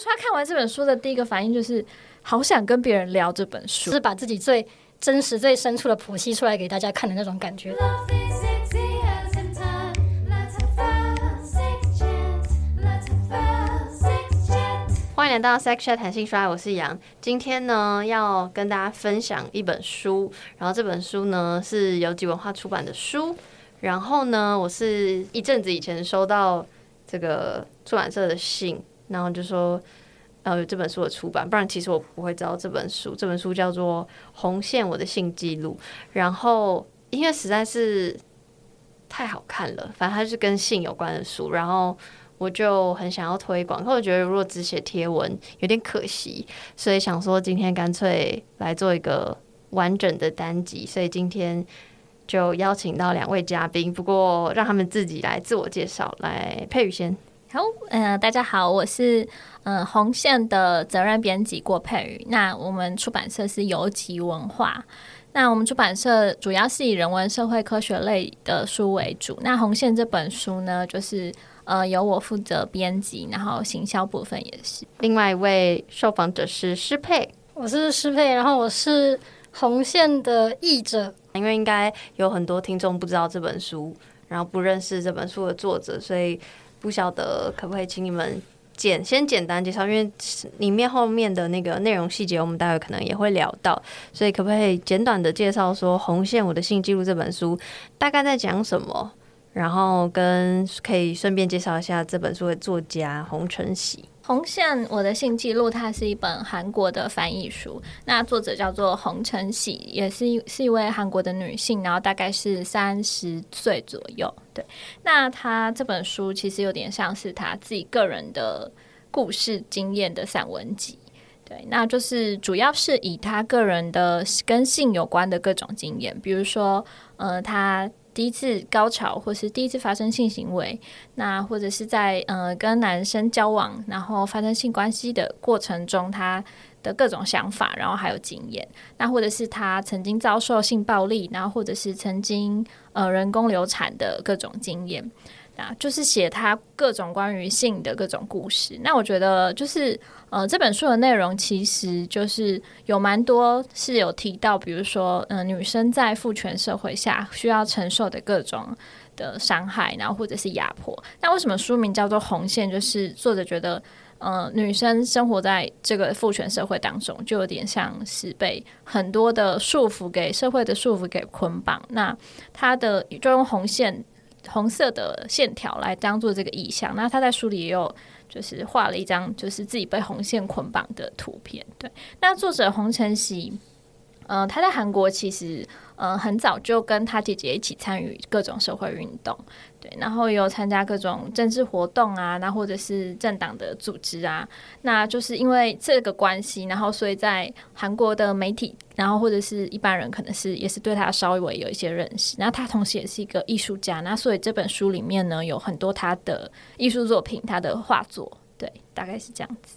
他说他看完这本书的第一个反应就是好想跟别人聊这本书，是把自己最真实、最深处的剖析出来给大家看的那种感觉。欢迎来到 Sex Chat 谈性说爱，我是杨。今天呢，要跟大家分享一本书，然后这本书呢是由集文化出版的书。然后呢，我是一阵子以前收到这个出版社的信，然后就说呃有这本书的出版，不然其实我不会知道这本书。这本书叫做《红线：我的性记录》。然后因为实在是太好看了，反正它是跟性有关的书，然后。我就很想要推广，可我觉得如果只写贴文有点可惜，所以想说今天干脆来做一个完整的单集，所以今天就邀请到两位嘉宾，不过让他们自己来自我介绍。来，佩宇先。好，嗯、呃，大家好，我是嗯、呃、红线的责任编辑郭佩宇。那我们出版社是游集文化，那我们出版社主要是以人文社会科学类的书为主。那红线这本书呢，就是。呃，由我负责编辑，然后行销部分也是。另外一位受访者是诗佩，我是诗佩，然后我是红线的译者。因为应该有很多听众不知道这本书，然后不认识这本书的作者，所以不晓得可不可以请你们简先简单介绍，因为里面后面的那个内容细节，我们待会可能也会聊到，所以可不可以简短的介绍说《红线：我的性记录》这本书大概在讲什么？然后跟可以顺便介绍一下这本书的作家洪承喜。红线：我的性记录，它是一本韩国的翻译书。那作者叫做洪承喜，也是一是一位韩国的女性，然后大概是三十岁左右。对，那她这本书其实有点像是她自己个人的故事经验的散文集。对，那就是主要是以她个人的跟性有关的各种经验，比如说，呃，她。第一次高潮，或是第一次发生性行为，那或者是在呃跟男生交往，然后发生性关系的过程中，他的各种想法，然后还有经验，那或者是他曾经遭受性暴力，然后或者是曾经呃人工流产的各种经验。就是写他各种关于性的各种故事。那我觉得，就是呃，这本书的内容其实就是有蛮多是有提到，比如说，嗯、女生在父权社会下需要承受的各种的伤害，然后或者是压迫。那为什么书名叫做《红线》？就是作者觉得，呃，女生生活在这个父权社会当中，就有点像是被很多的束缚给社会的束缚给捆绑。那他的就用红线。红色的线条来当做这个意象，那他在书里也有就是画了一张就是自己被红线捆绑的图片。对，那作者洪承熙，嗯、他在韩国其实。嗯、很早就跟他姐姐一起参与各种社会运动，对，然后有参加各种政治活动啊，那或者是政党的组织啊，那就是因为这个关系，然后所以在韩国的媒体，然后或者是一般人，可能是也是对他稍微有一些认识。那他同时也是一个艺术家，那所以这本书里面呢，有很多他的艺术作品，他的画作，对，大概是这样子。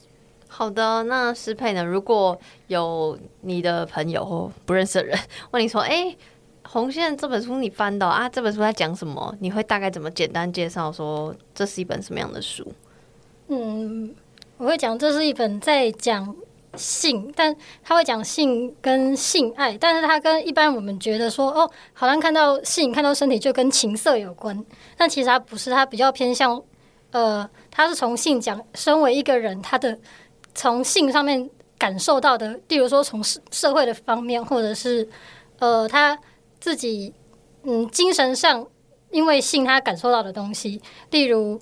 好的，那诗珮呢？如果有你的朋友或不认识的人 问你说：“哎、红线这本书你翻到啊？这本书在讲什么？”你会大概怎么简单介绍说这是一本什么样的书？嗯，我会讲这是一本在讲性，但他会讲性跟性爱，但是他跟一般我们觉得说哦，好像看到性、看到身体就跟情色有关，但其实他不是，他比较偏向呃，他是从性讲，身为一个人他的。从性上面感受到的，例如说从社社会的方面，或者是呃他自己嗯精神上因为性他感受到的东西，例如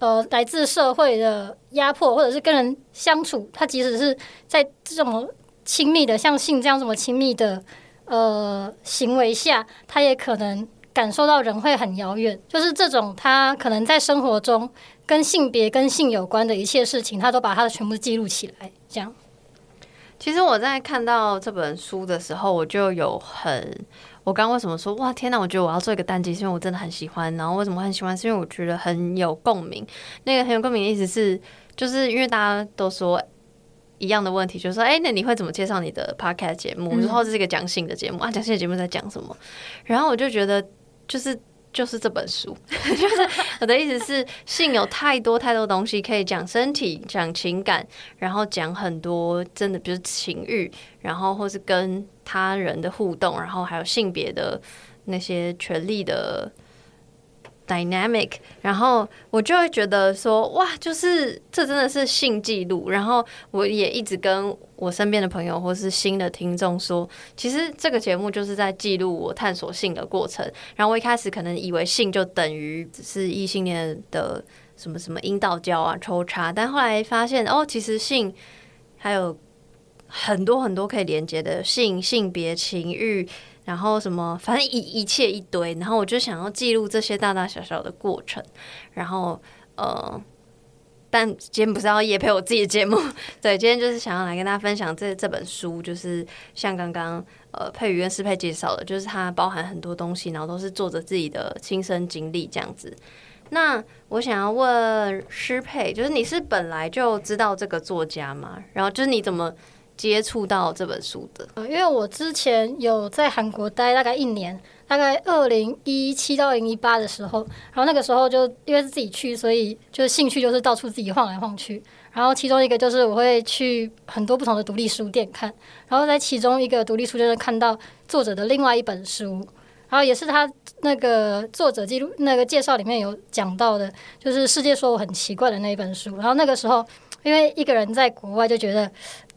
呃来自社会的压迫，或者是跟人相处，他即使是在这种亲密的像性这样这么亲密的呃行为下，他也可能感受到人会很遥远，就是这种他可能在生活中。跟性别、跟性有关的一切事情，他都把他的全部记录起来。这样，其实我在看到这本书的时候，我就有很……我刚刚为什么说哇天哪？我觉得我要做一个单机，是因为我真的很喜欢。然后为什么很喜欢？是因为我觉得很有共鸣。那个很有共鸣的意思是，就是因为大家都说一样的问题，就是说，哎，那你会怎么介绍你的 podcast 节目？然后这是一个讲性的节目啊，讲性的节目在讲什么？然后我就觉得，就是。就是这本书，就是我的意思是，性有太多太多东西可以讲，身体讲情感，然后讲很多真的，比如情欲，然后或是跟他人的互动，然后还有性别的那些权利的。dynamic，然后我就会觉得说，哇，就是这真的是性记录。然后我也一直跟我身边的朋友或是新的听众说，其实这个节目就是在记录我探索性的过程。然后我一开始可能以为性就等于只是异性恋的什么什么阴道交啊、抽插，但后来发现哦，其实性还有很多很多可以连接的性、性别、情欲。然后什么，反正一一切一堆，然后我就想要记录这些大大小小的过程。然后呃，但今天不是要夜配我自己的节目，对，今天就是想要来跟大家分享这这本书，就是像刚刚呃佩瑜跟诗珮介绍的，就是它包含很多东西，然后都是作者自己的亲身经历这样子。那我想要问诗珮，就是你是本来就知道这个作家吗？然后就是你怎么？接触到这本书的，因为我之前有在韩国待大概一年，大概二零一七到二零一八的时候，然后那个时候就因为是自己去，所以就是兴趣就是到处自己晃来晃去。然后其中一个就是我会去很多不同的独立书店看，然后在其中一个独立书店看到作者的另外一本书，然后也是他那个作者记录那个介绍里面有讲到的，就是世界说我很奇怪的那一本书。然后那个时候因为一个人在国外就觉得。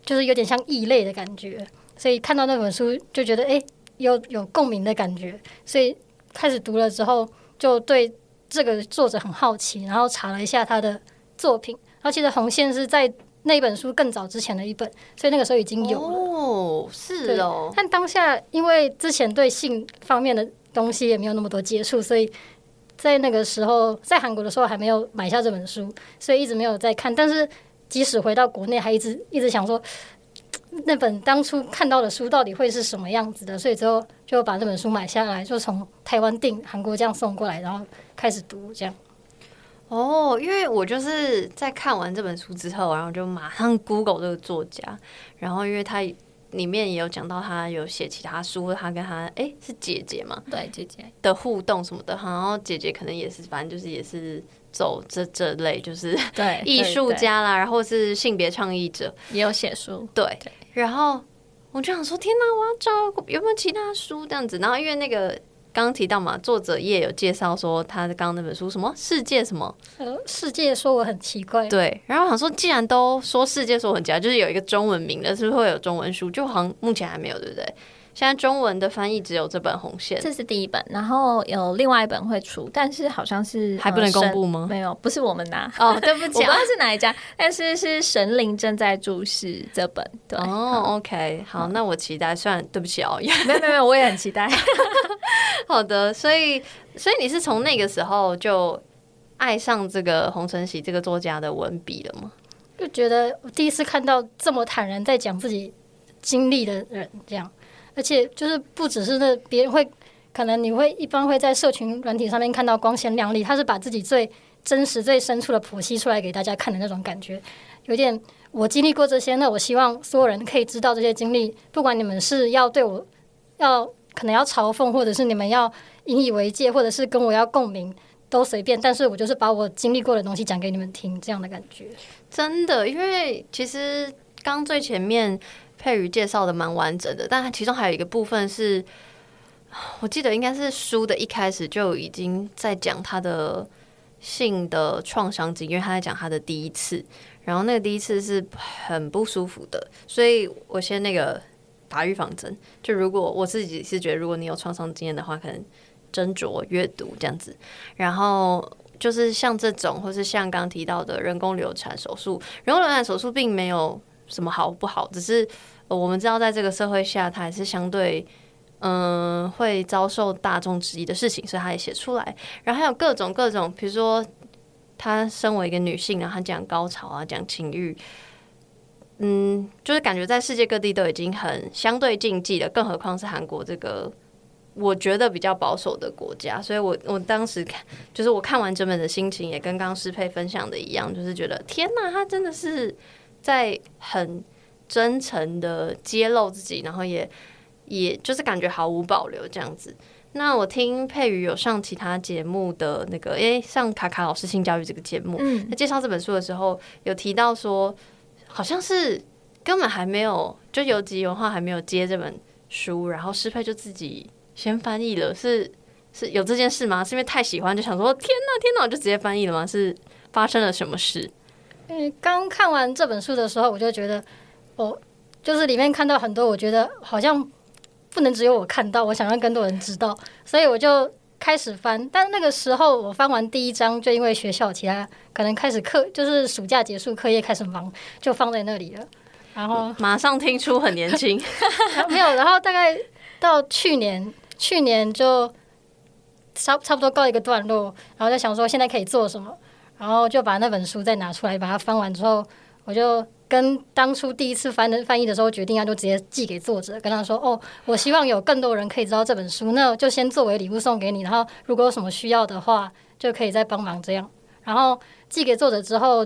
就是有点像异类的感觉，所以看到那本书就觉得诶，有有共鸣的感觉，所以开始读了之后就对这个作者很好奇，然后查了一下他的作品。然后其实《红线》是在那本书更早之前的一本，所以那个时候已经有了。哦，是哦。但当下因为之前对性方面的东西也没有那么多接触，所以在那个时候在韩国的时候还没有买下这本书，所以一直没有在看。但是即使回到国内，还一直一直想说，那本当初看到的书到底会是什么样子的，所以之后就把那本书买下来，就从台湾订，韩国这样送过来，然后开始读这样。哦，因为我就是在看完这本书之后，然后就马上 Google 这个作家，然后因为他里面也有讲到他有写其他书，他跟他哎是姐姐嘛，对姐姐的互动什么的，然后姐姐可能也是，反正就是也是。走这这类就是对 艺术家啦，然后是性别倡议者，也有写书。对，对然后我就想说，天哪，我要找有没有其他书这样子。然后因为那个刚刚提到嘛，作者也有介绍说他的刚刚那本书什么世界什么呃世界说我很奇怪。对，然后我想说，既然都说世界说我很奇怪，就是有一个中文名的，是不是会有中文书？就好像目前还没有，对不对？现在中文的翻译只有这本《红线》，这是第一本，然后有另外一本会出，但是好像是还不能公布吗？没有，不是我们拿哦，对不起，我不知道是哪一家，但是是神灵正在注视这本。对哦，OK，好，那我期待。虽然对不起哦，没有没有，我也很期待。好的，所以所以你是从那个时候就爱上这个洪承喜这个作家的文笔了吗？就觉得我第一次看到这么坦然在讲自己经历的人，这样。而且就是不只是那别人会，可能你会一般会在社群软体上面看到光鲜亮丽，他是把自己最真实、最深处的剖析出来给大家看的那种感觉，有点我经历过这些，那我希望所有人可以知道这些经历，不管你们是要对我要可能要嘲讽，或者是你们要引以为戒，或者是跟我要共鸣，都随便，但是我就是把我经历过的东西讲给你们听，这样的感觉。真的，因为其实刚最前面。佩瑜介绍的蛮完整的，但它其中还有一个部分是，我记得应该是书的一开始就已经在讲他的性的创伤经，因为他在讲他的第一次，然后那个第一次是很不舒服的，所以我先那个打预防针，就如果我自己是觉得，如果你有创伤经验的话，可能斟酌阅读这样子，然后就是像这种，或是像刚提到的人工流产手术，人工流产手术并没有什么好不好，只是。我们知道，在这个社会下，他还是相对，嗯，会遭受大众质疑的事情，所以他也写出来。然后还有各种各种，比如说，他身为一个女性，然后他讲高潮啊，讲情欲，嗯，就是感觉在世界各地都已经很相对禁忌了，更何况是韩国这个我觉得比较保守的国家。所以我我当时看，就是我看完整本的心情，也跟刚刚诗佩分享的一样，就是觉得天哪，他真的是在很。真诚的揭露自己，然后也也就是感觉毫无保留这样子。那我听佩瑜有上其他节目的那个，诶、欸，上卡卡老师性教育这个节目，嗯，他介绍这本书的时候有提到说，好像是根本还没有，就游击文化还没有接这本书，然后诗佩就自己先翻译了，是是有这件事吗？是因为太喜欢就想说，天哪，天哪，我就直接翻译了吗？是发生了什么事？因为刚看完这本书的时候，我就觉得，哦，就是里面看到很多，我觉得好像。不能只有我看到，我想让更多人知道，所以我就开始翻。但那个时候我翻完第一章，就因为学校其他可能开始课，就是暑假结束，课业开始忙，就放在那里了。然后马上听出很年轻 没有。然后大概到去年，去年就差差不多告一个段落，然后就想说现在可以做什么，然后就把那本书再拿出来，把它翻完之后，我就。跟当初第一次翻的翻译的时候决定要就直接寄给作者，跟他说：“哦，我希望有更多人可以知道这本书，那就先作为礼物送给你。然后如果有什么需要的话，就可以再帮忙这样。然后寄给作者之后，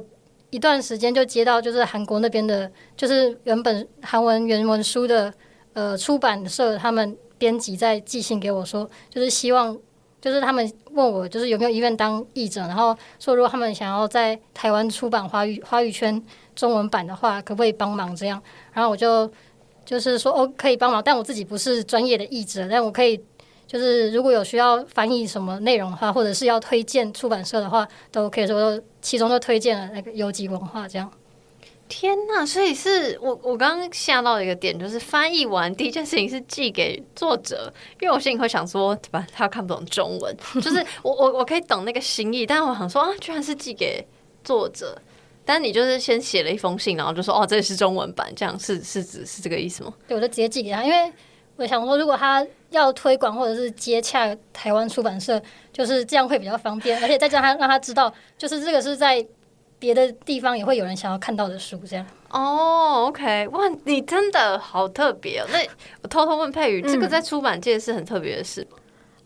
一段时间就接到就是韩国那边的，就是原本韩文原文书的呃出版社他们编辑在寄信给我说，就是希望就是他们问我就是有没有意愿当译者，然后说如果他们想要在台湾出版华语华语圈。”中文版的话，可不可以帮忙这样？然后我就就是说，哦，可以帮忙，但我自己不是专业的译者，但我可以就是如果有需要翻译什么内容的话，或者是要推荐出版社的话，都可以说，其中就推荐了那个游击文化这样。天呐，所以是我我刚刚吓到一个点，就是翻译完第一件事情是寄给作者，因为我心里会想说，对吧？他看不懂中文，就是我我我可以懂那个心意，但是我想说啊，居然是寄给作者。但你就是先写了一封信，然后就说哦，这是中文版，这样是是指是这个意思吗？对，我就直接寄给他，因为我想说，如果他要推广或者是接洽台湾出版社，就是这样会比较方便，而且再加上他让他知道，就是这个是在别的地方也会有人想要看到的书，这样。哦，OK，哇，你真的好特别哦。那我偷偷问佩瑜，这个在出版界是很特别的事吗？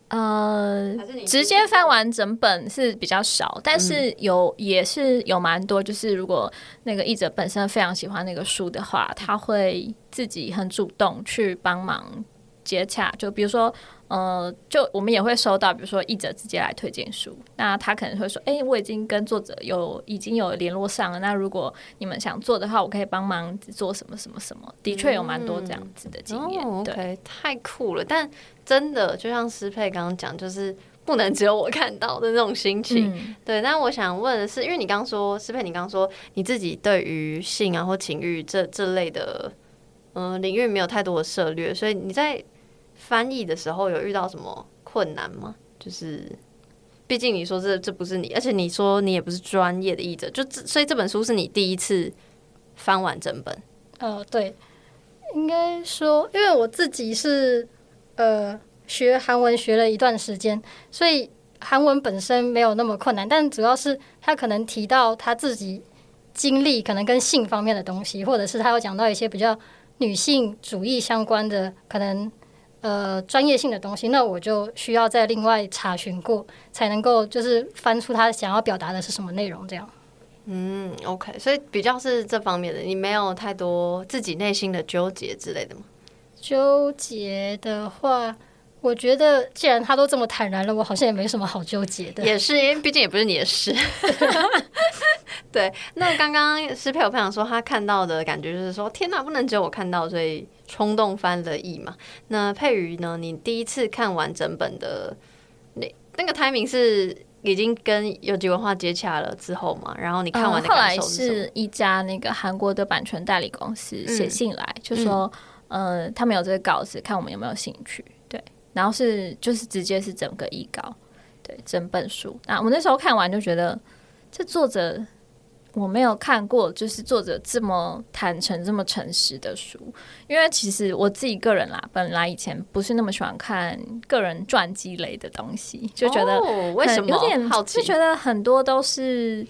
呃，直接翻完整本是比较少，但是有也是有蛮多。就是如果那个译者本身非常喜欢那个书的话，他会自己很主动去帮忙接洽。就比如说。呃，就我们也会收到，比如说译者直接来推荐书，那他可能会说：“哎、欸，我已经跟作者有已经有联络上了，那如果你们想做的话，我可以帮忙做什么什么什么。”的确有蛮多这样子的经验。嗯、对、太酷了！但真的就像诗佩刚刚讲，就是不能只有我看到的那种心情。嗯、对，但我想问的是，因为你刚刚说诗佩，你刚刚说你自己对于性啊或情欲这这类的嗯、呃、领域没有太多的涉猎，所以你在。翻译的时候有遇到什么困难吗？就是，毕竟你说这这不是你，而且你说你也不是专业的译者，就这所以这本书是你第一次翻完整本。呃，对，应该说，因为我自己是呃学韩文学了一段时间，所以韩文本身没有那么困难，但主要是他可能提到他自己经历可能跟性方面的东西，或者是他有讲到一些比较女性主义相关的可能。呃，专业性的东西，那我就需要再另外查询过，才能够就是翻出他想要表达的是什么内容，这样。嗯，OK，所以比较是这方面的，你没有太多自己内心的纠结之类的吗？纠结的话，我觉得既然他都这么坦然了，我好像也没什么好纠结的。也是，因为毕竟也不是你的事。对，那刚刚诗珮有分享说，他看到的感觉就是说，天哪，不能只有我看到，所以冲动翻了译嘛。那佩瑜呢？你第一次看完整本的那那个 timing 是已经跟有机文化接洽了之后嘛？然后你看完的感受是、嗯、后来是一家那个韩国的版权代理公司写信来，嗯、就说，嗯、呃，他们有这个稿子，看我们有没有兴趣。对，然后是就是直接是整个译稿，对，整本书。那我那时候看完就觉得，这作者。我没有看过，就是作者这么坦诚、这么诚实的书。因为其实我自己个人啦，本来以前不是那么喜欢看个人传记类的东西，就觉得、哦、为什么有点好奇，就觉得很多都是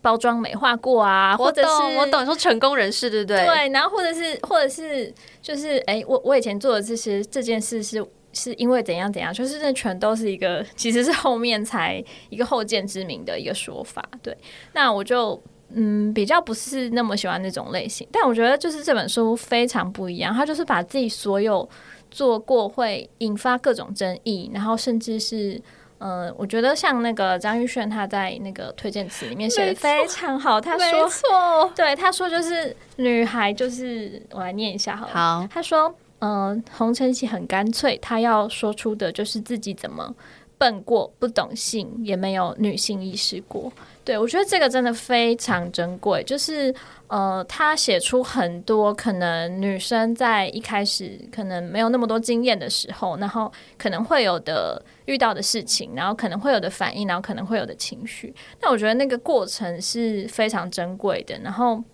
包装美化过啊，或者是我懂你说成功人士，对不对？对，然后或者是或者是就是哎，我我以前做的这些这件事是。是因为怎样怎样，就是这全都是一个，其实是后面才一个后见之明的一个说法。对，那我就嗯，比较不是那么喜欢那种类型。但我觉得就是这本书非常不一样，他就是把自己所有做过会引发各种争议，然后甚至是。嗯，我觉得像那个张玉轩，他在那个推荐词里面写的非常好。他说，错，对，他说就是女孩，就是我来念一下好了。好，他说，嗯，洪承禧很干脆，他要说出的就是自己怎么笨过，不懂性，也没有女性意识过。对，我觉得这个真的非常珍贵，就是呃，他写出很多可能女生在一开始可能没有那么多经验的时候，然后可能会有的遇到的事情，然后可能会有的反应，然后可能会有的情绪。那我觉得那个过程是非常珍贵的。然后，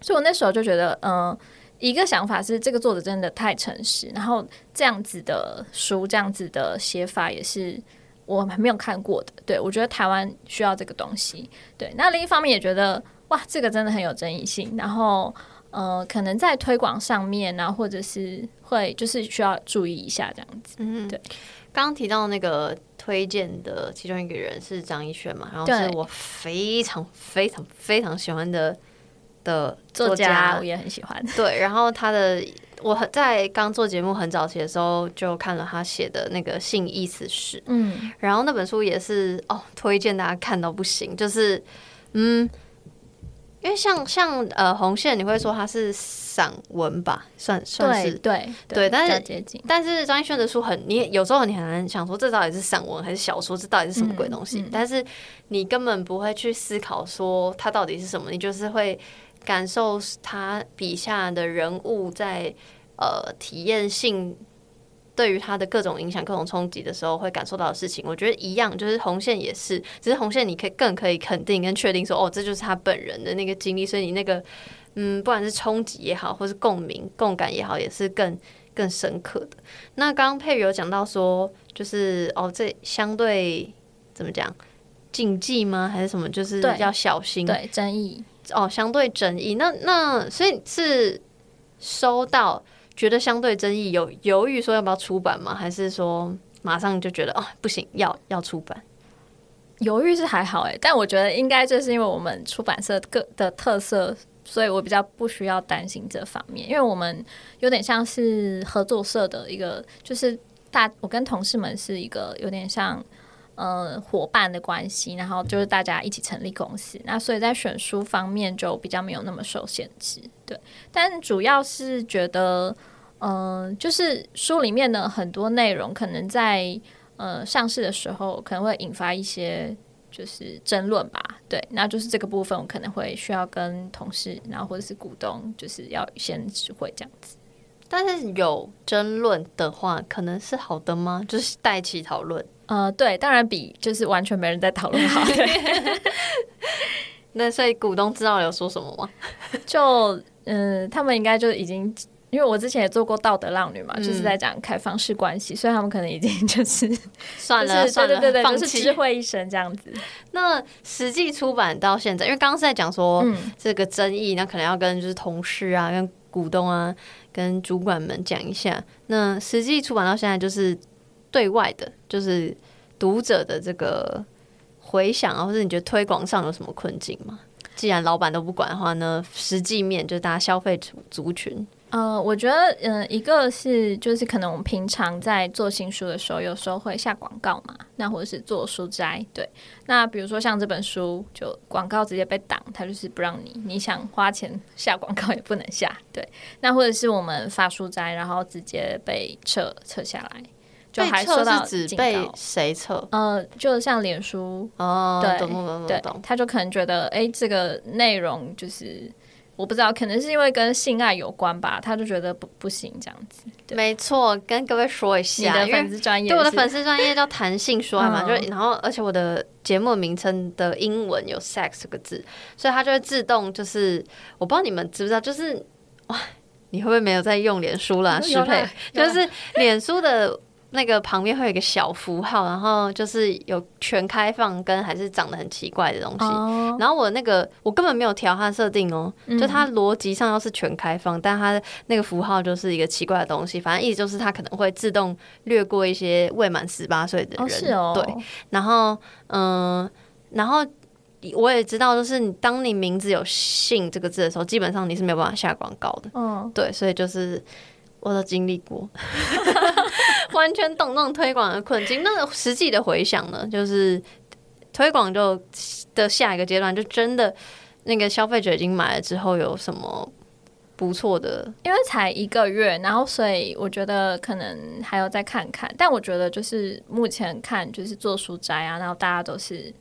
所以我那时候就觉得，嗯、一个想法是这个作者真的太诚实，然后这样子的书，这样子的写法也是。我还没有看过的，对，我觉得台湾需要这个东西。对，那另一方面也觉得哇，这个真的很有争议性。然后呃，可能在推广上面呢，或者是会就是需要注意一下这样子。嗯，对。刚刚提到那个推荐的其中一个人是张一轩嘛，然后是我非常非常非常喜欢的的作家，我也很喜欢。对，然后他的。我在刚做节目很早期的时候，就看了他写的那个《性意思史》，嗯，然后那本书也是哦，推荐大家看到不行，就是嗯，因为像像呃红线，你会说它是散文吧，算算是对对，对，但是但是张艺轩的书很，你有时候你很难想说这到底是散文还是小说，这到底是什么鬼东西，嗯嗯、但是你根本不会去思考说它到底是什么，你就是会。感受他笔下的人物在呃体验性对于他的各种影响、各种冲击的时候，会感受到的事情，我觉得一样，就是红线也是，只是红线你可以更可以肯定跟确定说，哦，这就是他本人的那个经历，所以你那个嗯，不管是冲击也好，或是共鸣、共感也好，也是更更深刻的。那刚刚佩瑜有讲到说，就是哦，这相对怎么讲禁忌吗？还是什么？就是要小心，对争议。哦，相对争议，那那所以是收到觉得相对争议，有犹豫说要不要出版吗？还是说马上就觉得哦不行，要要出版？犹豫是还好哎，但我觉得应该就是因为我们出版社各的特色，所以我比较不需要担心这方面，因为我们有点像是合作社的一个，就是大我跟同事们是一个有点像。呃，伙伴的关系，然后就是大家一起成立公司，那所以在选书方面就比较没有那么受限制，对。但主要是觉得，嗯、就是书里面的很多内容，可能在呃上市的时候，可能会引发一些就是争论吧，对。那就是这个部分，我可能会需要跟同事，然后或者是股东，就是要先知会这样子。但是有争论的话，可能是好的吗？就是带起讨论。呃，对，当然比就是完全没人在讨论好。对，那所以股东知道有说什么吗？就嗯，他们应该就已经，因为我之前也做过道德浪女嘛，嗯、就是在讲开放式关系，所以他们可能已经就是算了，算了，对对对，放弃，就是知会一生这样子。那实际出版到现在，因为刚刚是在讲说、嗯、这个争议，那可能要跟就是同事啊、跟股东啊、跟主管们讲一下。那实际出版到现在，就是。对外的，就是读者的这个回想啊，或者你觉得推广上有什么困境吗？既然老板都不管的话呢，实际面就是大家消费族族群。呃，我觉得，嗯、呃，一个是就是可能我们平常在做新书的时候，有时候会下广告嘛，那或者是做书摘，对。那比如说像这本书，就广告直接被挡，它就是不让你，你想花钱 下广告也不能下，对。那或者是我们发书摘，然后直接被撤撤下来。就还受到警告，被谁撤？呃，就像脸书哦，对懂懂懂懂，他就可能觉得，哎、欸，这个内容就是我不知道，可能是因为跟性爱有关吧，他就觉得不不行这样子。没错，跟各位说一下，你的粉丝专业，对我的粉丝专业叫谈性说爱嘛，就然后而且我的节目名称的英文有 sex 这个字，所以它就会自动就是，我不知道你们知不知道，就是哇，你会不会没有在用脸书啦？适配就是脸书的。那个旁边会有一个小符号，然后就是有全开放跟还是长得很奇怪的东西。Oh. 然后我那个我根本没有调它设定哦，嗯、就它逻辑上要是全开放，但它那个符号就是一个奇怪的东西。反正意思就是它可能会自动略过一些未满十八岁的人。Oh, 是哦。对。然后嗯，然后我也知道，就是你当你名字有“姓”这个字的时候，基本上你是没有办法下广告的。嗯，对，所以就是我都经历过，完全懂那种推广的困境。那实际的回想呢，就是推广就的下一个阶段，就真的那个消费者已经买了之后，有什么？不错的，因为才一个月，然后所以我觉得可能还要再看看。但我觉得就是目前看就是做书斋啊，然后大家都是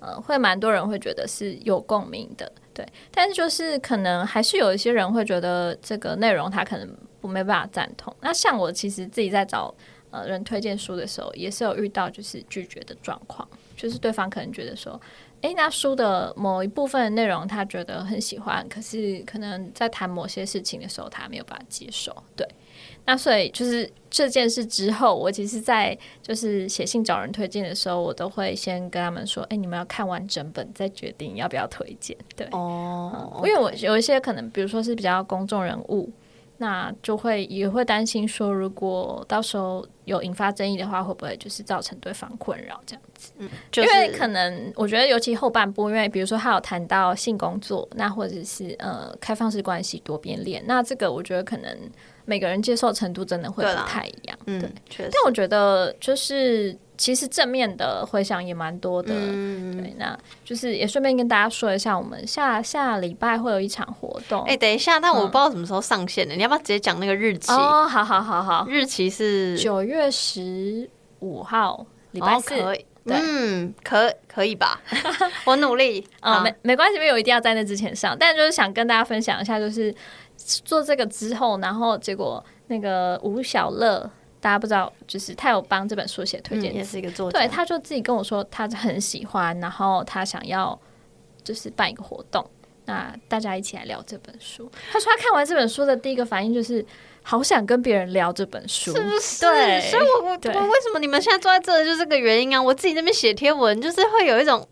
呃会蛮多人会觉得是有共鸣的，对。但是就是可能还是有一些人会觉得这个内容它可能不没办法赞同。那像我其实自己在找呃人推荐书的时候，也是有遇到就是拒绝的状况，就是对方可能觉得说。诶，那书的某一部分内容，他觉得很喜欢，可是可能在谈某些事情的时候，他没有办法接受。对，那所以就是这件事之后，我其实，在就是写信找人推荐的时候，我都会先跟他们说：“诶，你们要看完整本再决定要不要推荐。”对，哦、嗯，因为我有一些可能，比如说是比较公众人物。那就会也会担心说，如果到时候有引发争议的话，会不会就是造成对方困扰这样子？嗯，就是、因为可能我觉得，尤其后半部，因为比如说他有谈到性工作，那或者是呃开放式关系、多边恋，那这个我觉得可能每个人接受程度真的会不太一样。对，嗯、确实。但我觉得就是。其实正面的回响也蛮多的，嗯、对，那就是也顺便跟大家说一下，我们下下礼拜会有一场活动。哎、欸，等一下，但我不知道什么时候上线的，嗯、你要不要直接讲那个日期？哦，好好好好，日期是九月十五号，礼拜四。可以，嗯，可可以吧？我努力。啊、嗯，没没关系，没有一定要在那之前上，但就是想跟大家分享一下，就是做这个之后，然后结果那个吴小乐。大家不知道，就是他有帮这本书写推荐、嗯，也是一个作者。对，他就自己跟我说，他很喜欢，然后他想要就是办一个活动，那大家一起来聊这本书。他说他看完这本书的第一个反应就是，好想跟别人聊这本书，是不是？对，所以我我为什么你们现在坐在这，就是这个原因啊！我自己这边写贴文，就是会有一种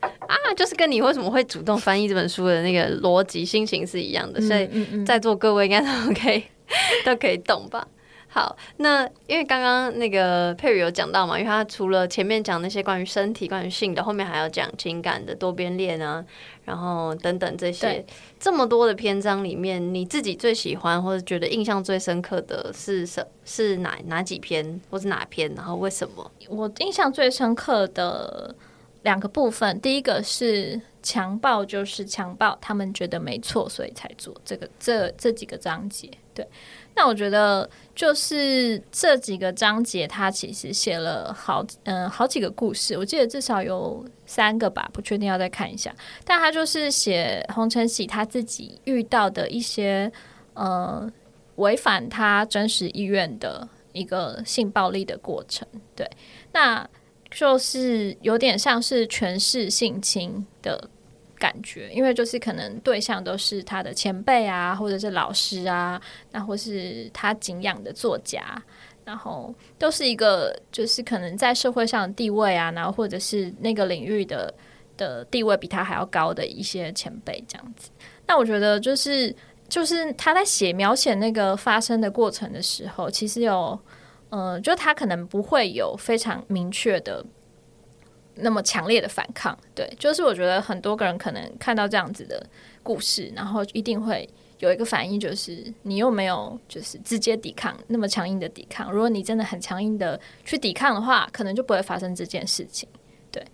啊啊，就是跟你为什么会主动翻译这本书的那个逻辑心情是一样的，嗯、所以在座各位应该都可以 都可以懂吧。好，那因为刚刚那个佩宇有讲到嘛，因为他除了前面讲那些关于身体、关于性的，后面还要讲情感的多边恋啊，然后等等这些，这么多的篇章里面，你自己最喜欢或者觉得印象最深刻的是什？是哪哪几篇，或是哪篇？然后为什么？我印象最深刻的两个部分，第一个是强暴就是强暴，他们觉得没错，所以才做这个这这几个章节，对。那我觉得就是这几个章节，他其实写了好嗯、好几个故事，我记得至少有三个吧，不确定要再看一下。但他就是写洪承喜他自己遇到的一些呃违反他真实意愿的一个性暴力的过程，对，那就是有点像是权势性侵的。感觉，因为就是可能对象都是他的前辈啊，或者是老师啊，那或是他敬仰的作家，然后都是一个就是可能在社会上地位啊，然后或者是那个领域的的地位比他还要高的一些前辈这样子。那我觉得就是就是他在写描写那个发生的过程的时候，其实有呃，就他可能不会有非常明确的。那么强烈的反抗，对，就是我觉得很多个人可能看到这样子的故事，然后一定会有一个反应，就是你又没有就是直接抵抗，那么强硬的抵抗。如果你真的很强硬的去抵抗的话，可能就不会发生这件事情。对，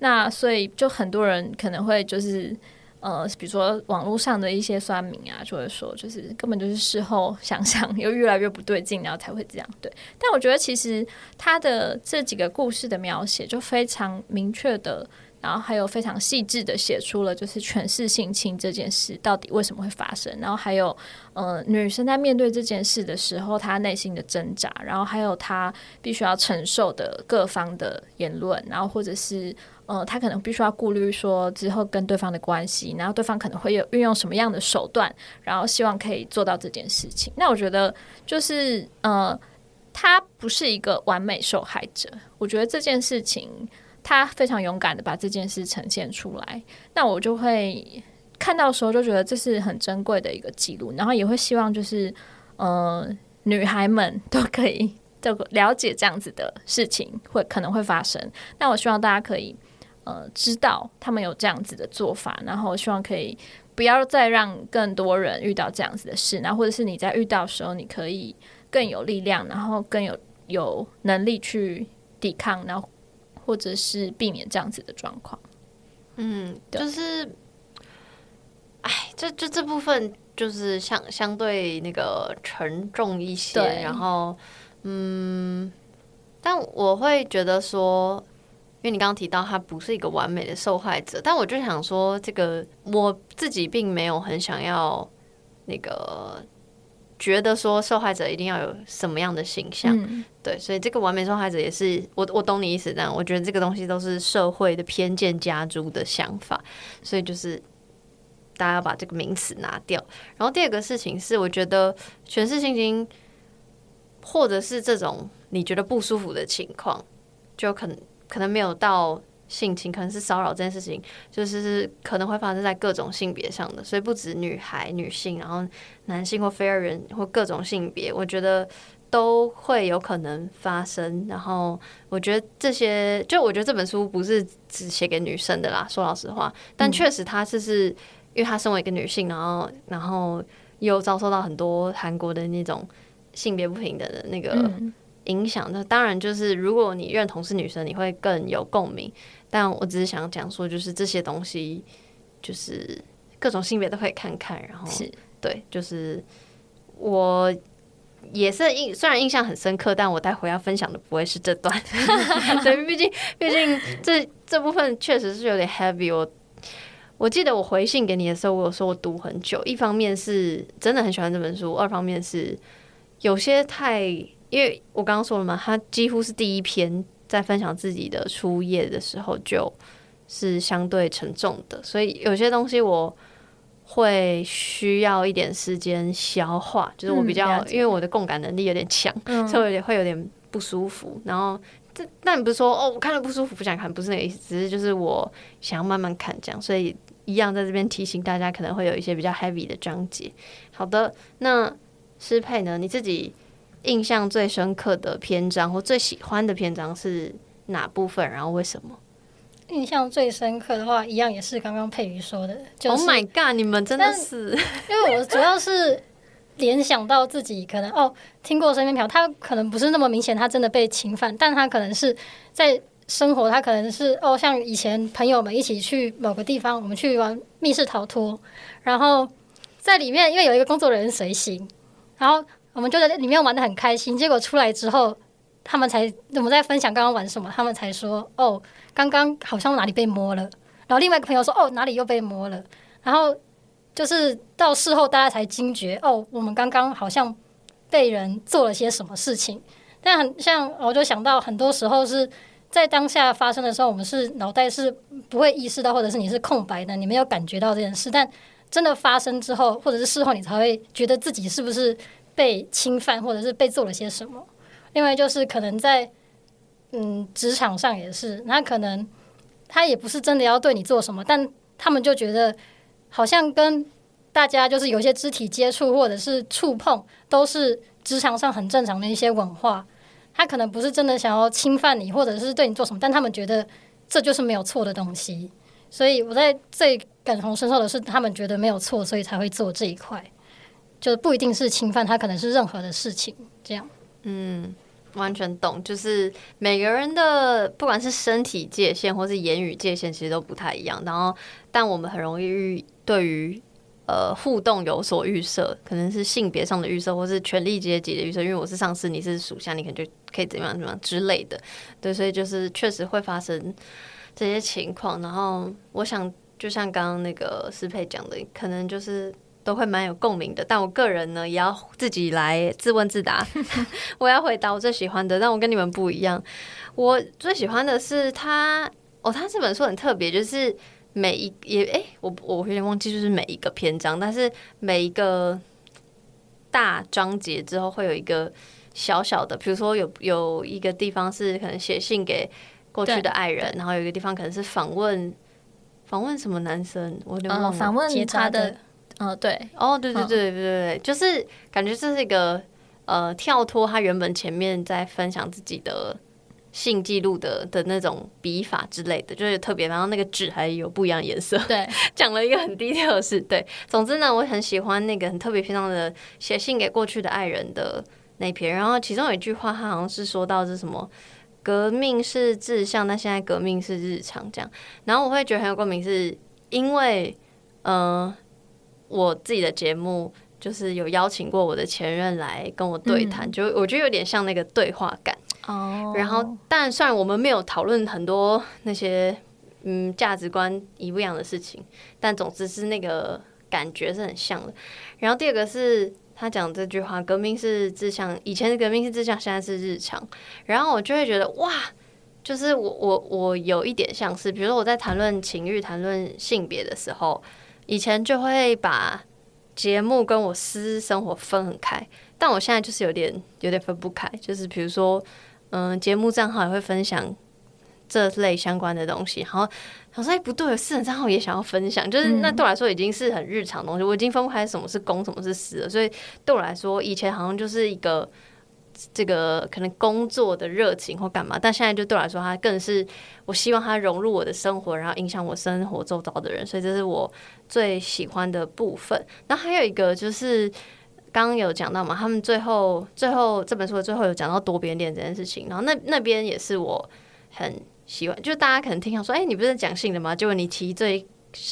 那所以就很多人可能会就是。呃，比如说网络上的一些酸民啊，就会说，就是根本就是事后想想 又越来越不对劲，然后才会这样。对，但我觉得其实他的这几个故事的描写就非常明确的，然后还有非常细致的写出了就是权势性侵这件事到底为什么会发生，然后还有呃女生在面对这件事的时候，她内心的挣扎，然后还有她必须要承受的各方的言论，然后或者是。呃，他可能必须要顾虑说之后跟对方的关系，然后对方可能会有运用什么样的手段，然后希望可以做到这件事情。那我觉得就是呃，他不是一个完美受害者。我觉得这件事情他非常勇敢的把这件事呈现出来。那我就会看到的时候就觉得这是很珍贵的一个记录，然后也会希望就是呃，女孩们 都可以都了解这样子的事情会可能会发生。那我希望大家可以。呃知道他们有这样子的做法，然后希望可以不要再让更多人遇到这样子的事，然后或者是你在遇到的时候，你可以更有力量，然后更有有能力去抵抗，然后或者是避免这样子的状况。嗯，就是，哎，这这这部分就是相相对那个沉重一些，然后，嗯，但我会觉得说，因为你刚刚提到他不是一个完美的受害者，但我就想说，这个我自己并没有很想要那个。觉得说受害者一定要有什么样的形象，嗯、对，所以这个完美受害者也是我我懂你意思，但我觉得这个东西都是社会的偏见加诸的想法，所以就是大家要把这个名词拿掉。然后第二个事情是，我觉得全是性侵或者是这种你觉得不舒服的情况，就可能可能没有到。性侵可能是骚扰这件事情，就是可能会发生在各种性别上的，所以不止女孩、女性，然后男性或非二元或各种性别，我觉得都会有可能发生。然后我觉得这些，就我觉得这本书不是只写给女生的啦，说老实话，但确实她就是因为她身为一个女性，然后然后又遭受到很多韩国的那种性别不平等的那个影响。那当然就是如果你认同是女生，你会更有共鸣。但我只是想讲说，就是这些东西，就是各种性别都可以看看，然后是对，就是我也是印，虽然印象很深刻，但我待会要分享的不会是这段，对，毕竟毕竟这这部分确实是有点 heavy。我我记得我回信给你的时候，我有说我读很久，一方面是真的很喜欢这本书，二方面是有些太，因为我刚刚说了嘛，他几乎是第一篇。在分享自己的初夜的时候，就是相对沉重的，所以有些东西我会需要一点时间消化。就是我比较，嗯、因为我的共感能力有点强，嗯、所以会有点不舒服。然后这，但不是说哦，我看了不舒服不想看，不是那个意思，只是就是我想要慢慢看这样。所以一样在这边提醒大家，可能会有一些比较 heavy 的章节。好的，那诗珮呢？你自己？印象最深刻的篇章或最喜欢的篇章是哪部分？然后为什么？印象最深刻的话，一样也是刚刚佩瑜说的。就是、Oh my god！你们真的是，因为我主要是联想到自己可能哦，听过身边嫖，他可能不是那么明显，他真的被侵犯，但他可能是在生活，他可能是哦，像以前朋友们一起去某个地方，我们去玩密室逃脱，然后在里面，因为有一个工作人员随行，然后。我们就在里面玩得很开心，结果出来之后，他们才我们在分享刚刚玩什么，他们才说哦，刚刚好像哪里被摸了。然后另外一个朋友说哦，哪里又被摸了。然后就是到事后大家才惊觉哦，我们刚刚好像被人做了。些什么事情。但很像，我就想到很多时候是在当下发生的时候，我们是脑袋是不会意识到，或者是你是空白的，你没有感觉到这件事。但真的发生之后，或者是事后，你才会觉得自己是不是。被侵犯，或者是被做了些什么？另外就是可能在嗯职场上也是，那可能他也不是真的要对你做什么，但他们就觉得好像跟大家就是有些肢体接触或者是触碰，都是职场上很正常的一些文化。他可能不是真的想要侵犯你，或者是对你做什么，但他们觉得这就是没有错的东西。所以我在最感同身受的是，他们觉得没有错，所以才会做这一块。就不一定是侵犯，他可能是任何的事情，这样。嗯，完全懂。就是每个人的不管是身体界限或是言语界限，其实都不太一样。然后，但我们很容易对于呃互动有所预设，可能是性别上的预设，或是权力阶级的预设。因为我是上司，你是属下，你可能就可以怎么样怎么样之类的。对，所以就是确实会发生这些情况。然后，我想就像刚刚那个诗佩讲的，可能就是。都会蛮有共鸣的，但我个人呢，也要自己来自问自答。我要回答我最喜欢的，但我跟你们不一样。我最喜欢的是他哦，他这本书很特别，就是每一也哎，我我有点忘记，就是每一个篇章，但是每一个大章节之后会有一个小小的，比如说有有一个地方是可能写信给过去的爱人，然后有一个地方可能是访问访问什么男生，我有点忘了，访问他的。哦，对，哦，对对对对对对，嗯、就是感觉这是一个呃跳脱他原本前面在分享自己的性记录的的那种笔法之类的，就是特别，然后那个纸还有不一样的颜色。对，讲了一个很低调的事。对，总之呢，我很喜欢那个很特别篇章的写信给过去的爱人的那篇。然后其中有一句话，他好像是说到是什么“革命是志向，但现在革命是日常”这样。然后我会觉得很有共鸣，是因为嗯、呃，我自己的节目就是有邀请过我的前任来跟我对谈，嗯、就我觉得有点像那个对话感。哦，然后，但虽然我们没有讨论很多那些嗯价值观一不一样的事情，但总之是那个感觉是很像的。然后第二个是他讲这句话：“革命是志向，以前的革命是志向，现在是日常。”然后我就会觉得哇，就是我我我有一点像是，比如说我在谈论情欲、谈论性别的时候，以前就会把节目跟我私生活分很开，但我现在就是有点有点分不开，就是比如说。嗯，节目账号也会分享这类相关的东西，然后想说，哎，不对，私人账号也想要分享，就是那对我来说已经是很日常的东西，我已经分不开什么是公，什么是私了。所以对我来说，以前好像就是一个这个可能工作的热情或干嘛，但现在就对我来说，它更是我希望它融入我的生活，然后影响我生活周遭的人，所以这是我最喜欢的部分。那还有一个就是。刚刚有讲到嘛，他们最后最后这本书的最后有讲到多边恋这件事情，然后那那边也是我很喜欢，就大家可能听到说，哎、你不是讲性的吗？结果你提最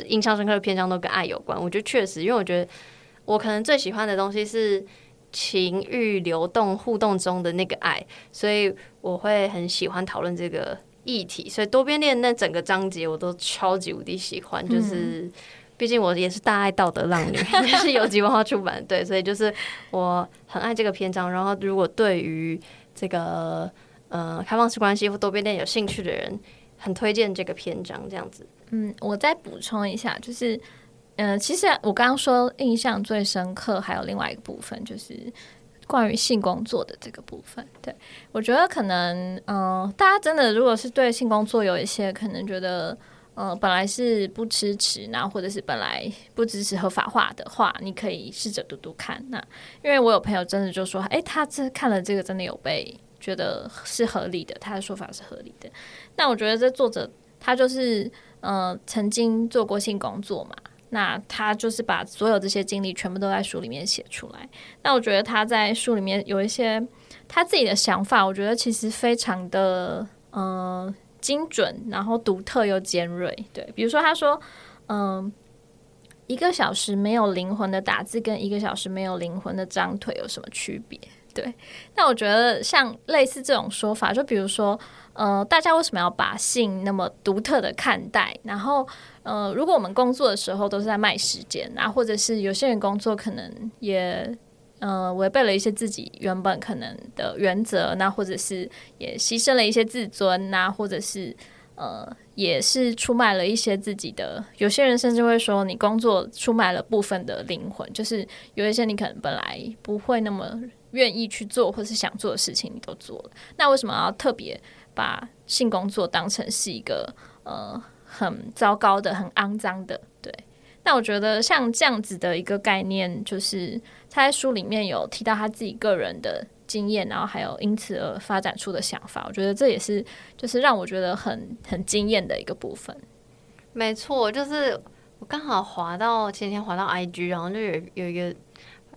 印象深刻的篇章都跟爱有关，我觉得确实，因为我觉得我可能最喜欢的东西是情欲流动互动中的那个爱，所以我会很喜欢讨论这个议题，所以多边恋那整个章节我都超级无敌喜欢，就是。嗯毕竟我也是大爱道德浪女，也是有机文化出版对，所以就是我很爱这个篇章。然后，如果对于这个呃开放式关系或多边恋有兴趣的人，很推荐这个篇章。这样子，嗯，我再补充一下，就是嗯、其实我刚刚说印象最深刻，还有另外一个部分，就是关于性工作的这个部分。对，我觉得可能嗯、大家真的如果是对性工作有一些可能觉得。呃，本来是不支持，然后或者是本来不支持合法化的话，你可以试着读读看。那因为我有朋友真的就说，哎，他这看了这个真的有被觉得是合理的，他的说法是合理的。那我觉得这作者他就是呃曾经做过性工作嘛，那他就是把所有这些经历全部都在书里面写出来。那我觉得他在书里面有一些他自己的想法，我觉得其实非常的呃。精准，然后独特又尖锐。对，比如说他说，嗯，一个小时没有灵魂的打字跟一个小时没有灵魂的张腿有什么区别？对，那我觉得像类似这种说法，就比如说，呃，大家为什么要把性那么独特的看待？然后，呃，如果我们工作的时候都是在卖时间，啊，或者是有些人工作可能也。呃，违背了一些自己原本可能的原则，那或者是也牺牲了一些自尊，那或者是呃，也是出卖了一些自己的。有些人甚至会说，你工作出卖了部分的灵魂，就是有一些你可能本来不会那么愿意去做，或是想做的事情，你都做了。那为什么要特别把性工作当成是一个呃很糟糕的、很肮脏的？对。那我觉得像这样子的一个概念，就是他在书里面有提到他自己个人的经验，然后还有因此而发展出的想法。我觉得这也是就是让我觉得很很惊艳的一个部分。没错，就是我刚好滑到前天滑到 IG，然后就有有一个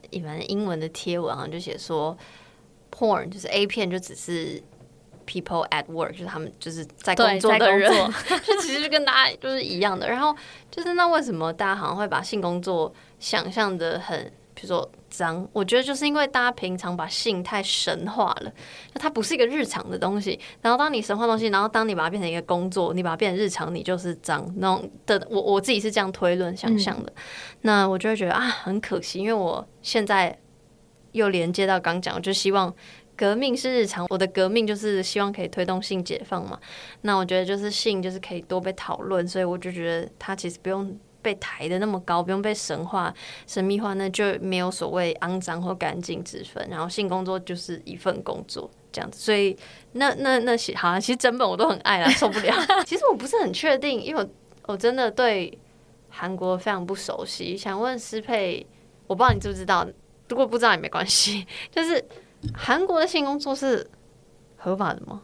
一般英文的贴文，然后就写说，porn 就是 A 片，就只是。People at work 就是他们就是在工作的人，就其实就跟大家就是一样的。然后就是那为什么大家好像会把性工作想象的很，比如说脏？我觉得就是因为大家平常把性太神化了，那它不是一个日常的东西。然后当你神化东西，然后当你把它变成一个工作，你把它变成日常，你就是脏那种的。我我自己是这样推论想象的。嗯、那我就会觉得啊，很可惜，因为我现在又连接到刚讲，我就希望。革命是日常，我的革命就是希望可以推动性解放嘛。那我觉得就是性就是可以多被讨论，所以我就觉得它其实不用被抬的那么高，不用被神化、神秘化，那就没有所谓肮脏或干净之分。然后性工作就是一份工作这样子，所以那那那些好像其实整本我都很爱啦，受不了。其实我不是很确定，因为我我真的对韩国非常不熟悉，想问师佩，我不知道你知不知道，如果不知道也没关系，就是。韩国的性工作是合法的吗？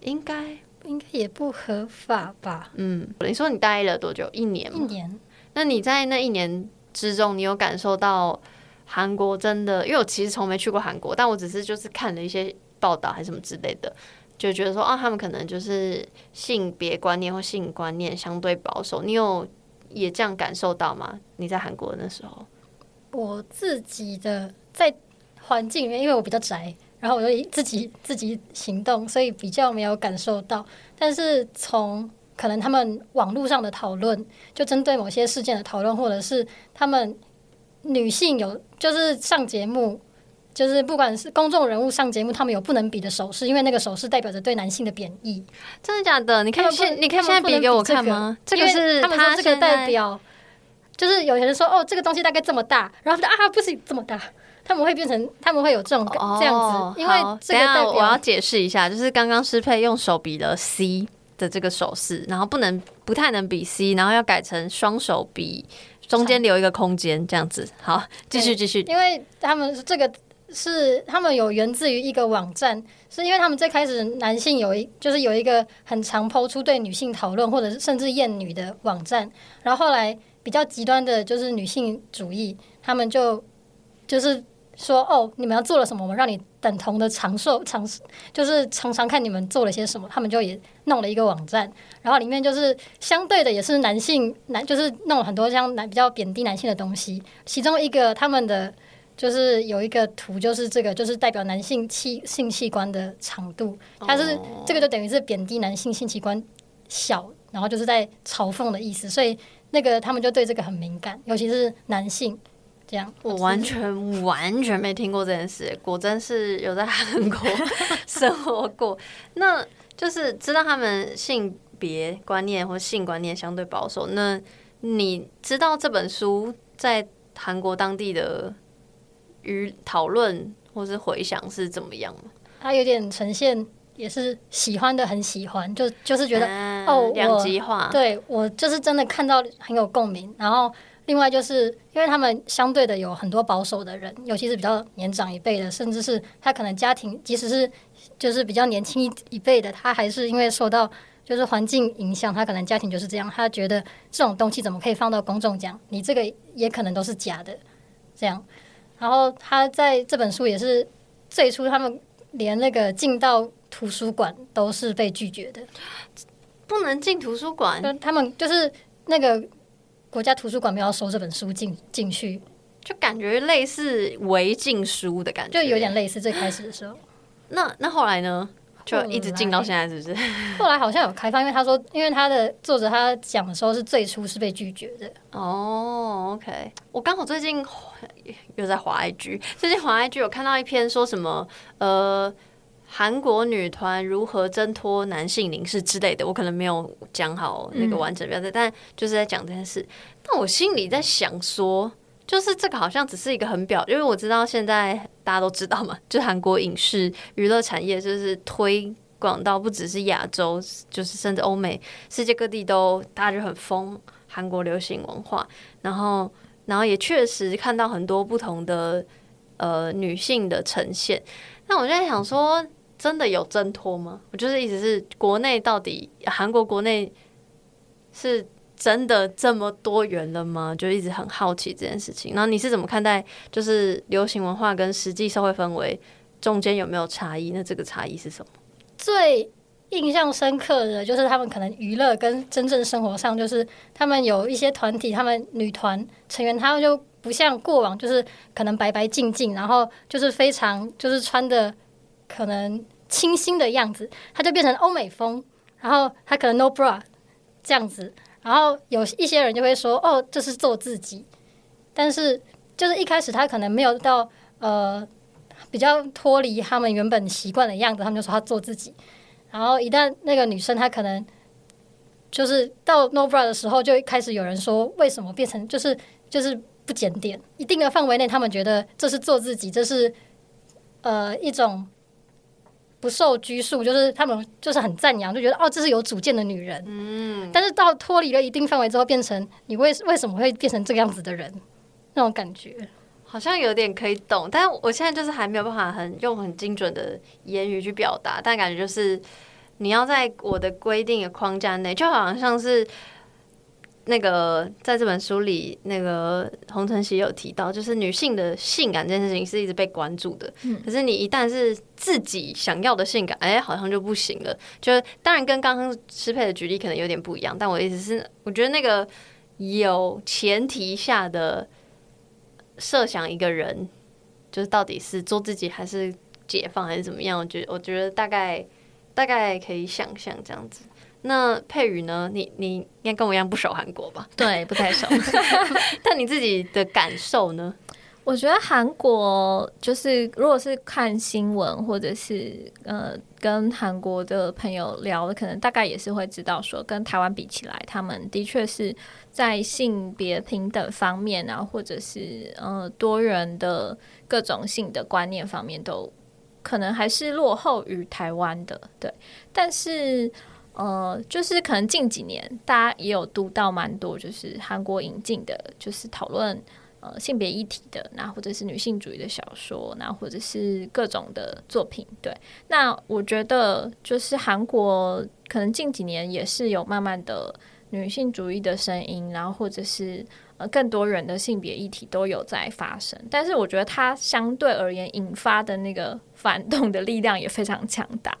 应该应该也不合法吧？嗯，你说你待了多久？一年吗？一年。那你在那一年之中，你有感受到韩国真的？因为我其实从没去过韩国，但我只是就是看了一些报道还是什么之类的，就觉得说啊，他们可能就是性别观念或性观念相对保守。你有也这样感受到吗？你在韩国的那时候？我自己的在环境里面，因为我比较宅，然后我就自己自己行动，所以比较没有感受到。但是从可能他们网络上的讨论，就针对某些事件的讨论，或者是他们女性有就是上节目，就是不管是公众人物上节目，他们有不能比的手势，因为那个手势代表着对男性的贬义。真的假的？你可以现你可以现在比给我看吗？这个是他们说这个代表。就是有些人说哦，这个东西大概这么大，然后说啊，不行这么大，他们会变成他们会有这种、哦、这样子，因为这个代表我要解释一下，就是刚刚诗佩用手比了 C 的这个手势，然后不能不太能比 C，然后要改成双手比，中间留一个空间这样子。好，继续继续，因为他们这个是他们有源自于一个网站，是因为他们最开始男性有一就是有一个很常抛出对女性讨论或者是甚至厌女的网站，然后后来。比较极端的就是女性主义，他们就就是说哦，你们要做了什么，我们让你等同的长寿，长就是常常看你们做了些什么。他们就也弄了一个网站，然后里面就是相对的也是男性男，就是弄了很多像男比较贬低男性的东西。其中一个他们的就是有一个图，就是这个就是代表男性器性器官的长度，它是这个就等于是贬低男性性器官小，然后就是在嘲讽的意思，所以。那个他们就对这个很敏感，尤其是男性，这样。我 完全完全没听过这件事，果真是有在韩国 生活过。那就是知道他们性别观念或性观念相对保守。那你知道这本书在韩国当地的与讨论或是回响是怎么样吗？它有点呈现。也是喜欢的，很喜欢，就就是觉得、嗯、哦，两极化。对我就是真的看到很有共鸣。然后另外就是因为他们相对的有很多保守的人，尤其是比较年长一辈的，甚至是他可能家庭，即使是就是比较年轻一一辈的，他还是因为受到就是环境影响，他可能家庭就是这样，他觉得这种东西怎么可以放到公众讲？你这个也可能都是假的，这样。然后他在这本书也是最初他们连那个进到。图书馆都是被拒绝的，不能进图书馆。他们就是那个国家图书馆没有收这本书进进去，就感觉类似违禁书的感觉，就有点类似最开始的时候。那那后来呢？就一直进到现在，是不是？后来好像有开放，因为他说，因为他的作者他讲的时候是最初是被拒绝的。哦，OK。我刚好最近又在华 IG，最近华 IG 有看到一篇说什么呃。韩国女团如何挣脱男性凝视之类的，我可能没有讲好那个完整标题，嗯、但就是在讲这件事。但我心里在想说，就是这个好像只是一个很表，因为我知道现在大家都知道嘛，就韩国影视娱乐产业就是推广到不只是亚洲，就是甚至欧美世界各地都大家就很疯韩国流行文化，然后然后也确实看到很多不同的呃女性的呈现。那我就在想说。真的有挣脱吗？我就是意思是，国内到底韩国国内是真的这么多元了吗？就一直很好奇这件事情。然后你是怎么看待，就是流行文化跟实际社会氛围中间有没有差异？那这个差异是什么？最印象深刻的就是他们可能娱乐跟真正生活上，就是他们有一些团体，他们女团成员，他们就不像过往，就是可能白白净净，然后就是非常就是穿的。可能清新的样子，他就变成欧美风，然后他可能 no bra 这样子，然后有一些人就会说，哦，这是做自己，但是就是一开始他可能没有到呃比较脱离他们原本习惯的样子，他们就说他做自己，然后一旦那个女生她可能就是到 no bra 的时候，就开始有人说，为什么变成就是就是不检点，一定的范围内，他们觉得这是做自己，这是呃一种。不受拘束，就是他们就是很赞扬，就觉得哦，这是有主见的女人。嗯，但是到脱离了一定范围之后，变成你为为什么会变成这个样子的人？那种感觉好像有点可以懂，但我现在就是还没有办法很用很精准的言语去表达，但感觉就是你要在我的规定的框架内，就好像像是。那个在这本书里，那个洪承袭有提到，就是女性的性感这件事情是一直被关注的。嗯，可是你一旦是自己想要的性感，哎，好像就不行了。就当然跟刚刚诗珮的举例可能有点不一样，但我的意思是，我觉得那个有前提下的设想一个人，就是到底是做自己还是解放还是怎么样？我觉得我觉得大概大概可以想象这样子。那佩宇呢？你你应该跟我一样不熟韩国吧？对，不太熟。但你自己的感受呢？我觉得韩国就是，如果是看新闻或者是呃跟韩国的朋友聊，可能大概也是会知道说，跟台湾比起来，他们的确是在性别平等方面啊，或者是呃多元的各种性的观念方面，都可能还是落后于台湾的。对，但是。呃，就是可能近几年大家也有读到蛮多，就是韩国引进的，就是讨论呃性别议题的，那或者是女性主义的小说，那或者是各种的作品。对，那我觉得就是韩国可能近几年也是有慢慢的女性主义的声音，然后或者是呃更多人的性别议题都有在发生，但是我觉得它相对而言引发的那个反动的力量也非常强大。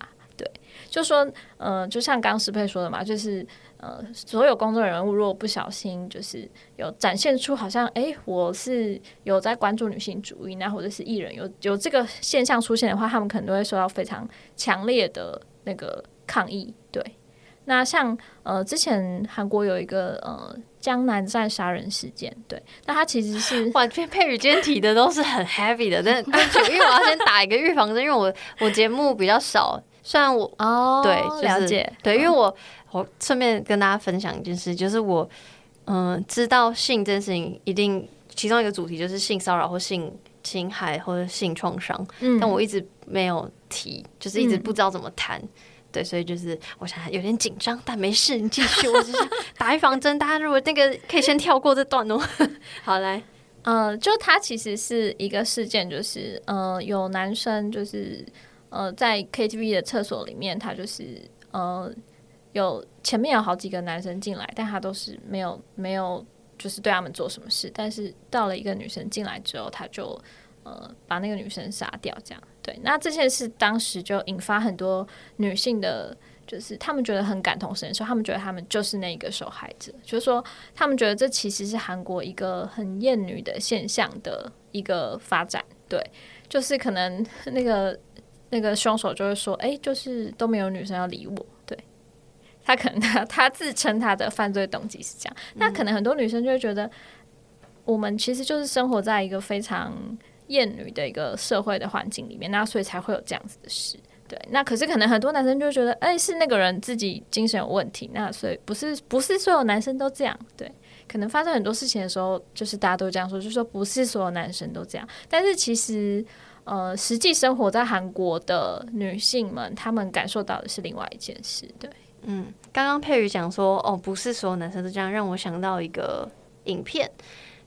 就说，呃，就像刚刚诗珮说的嘛，就是呃，所有公众人物如果不小心，就是有展现出好像，哎，我是有在关注女性主义，那或者是艺人有有这个现象出现的话，他们可能都会受到非常强烈的那个抗议。对，那像呃，之前韩国有一个呃江南站杀人事件，对，那他其实是 哇，珮宇今天提的都是很 heavy 的，但但因为我要先打一个预防针，因为我我节目比较少。虽然我哦，对，就是、了解，对，因为我我顺便跟大家分享一件事，就是我嗯、呃、知道性这件事情一定其中一个主题就是性骚扰或性侵害或者性创伤，嗯，但我一直没有提，就是一直不知道怎么谈，嗯、对，所以就是我想有点紧张，但没事，你继续，我只是 打预防针，大家如果那个可以先跳过这段哦。好，来，呃，就他其实是一个事件，就是呃有男生就是。呃，在 KTV 的厕所里面，他就是呃，有前面有好几个男生进来，但他都是没有没有，就是对他们做什么事。但是到了一个女生进来之后，他就呃把那个女生杀掉，这样。对，那这件事当时就引发很多女性的，就是他们觉得很感同身受，他们觉得他们就是那个受害者，就是说他们觉得这其实是韩国一个很厌女的现象的一个发展。对，就是可能 那个。那个凶手就会说：“哎，就是都没有女生要理我。”对，他可能他 他自称他的犯罪动机是这样。那可能很多女生就会觉得，我们其实就是生活在一个非常厌女的一个社会的环境里面，那所以才会有这样子的事。对，那可是可能很多男生就会觉得，哎，是那个人自己精神有问题。那所以不是不是所有男生都这样。对，可能发生很多事情的时候，就是大家都这样说，就是说不是所有男生都这样。但是其实。呃，实际生活在韩国的女性们，她们感受到的是另外一件事。对，嗯，刚刚佩宇讲说，哦，不是所有男生都这样，让我想到一个影片。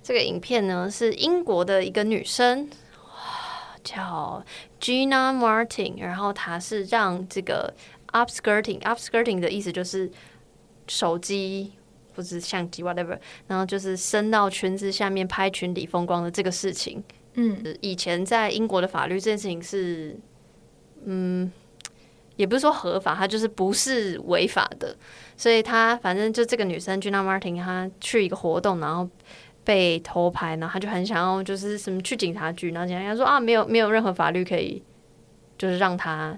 这个影片呢，是英国的一个女生，叫 Gina Martin，然后她是让这个 upskirting，upskirting 的意思就是手机或者相机 whatever，然后就是伸到裙子下面拍裙底风光的这个事情。嗯，以前在英国的法律这件事情是，嗯，也不是说合法，它就是不是违法的。所以她反正就这个女生 Gina Martin，她去一个活动，然后被偷拍，然后她就很想要就是什么去警察局，然后警察说啊，没有没有任何法律可以就是让她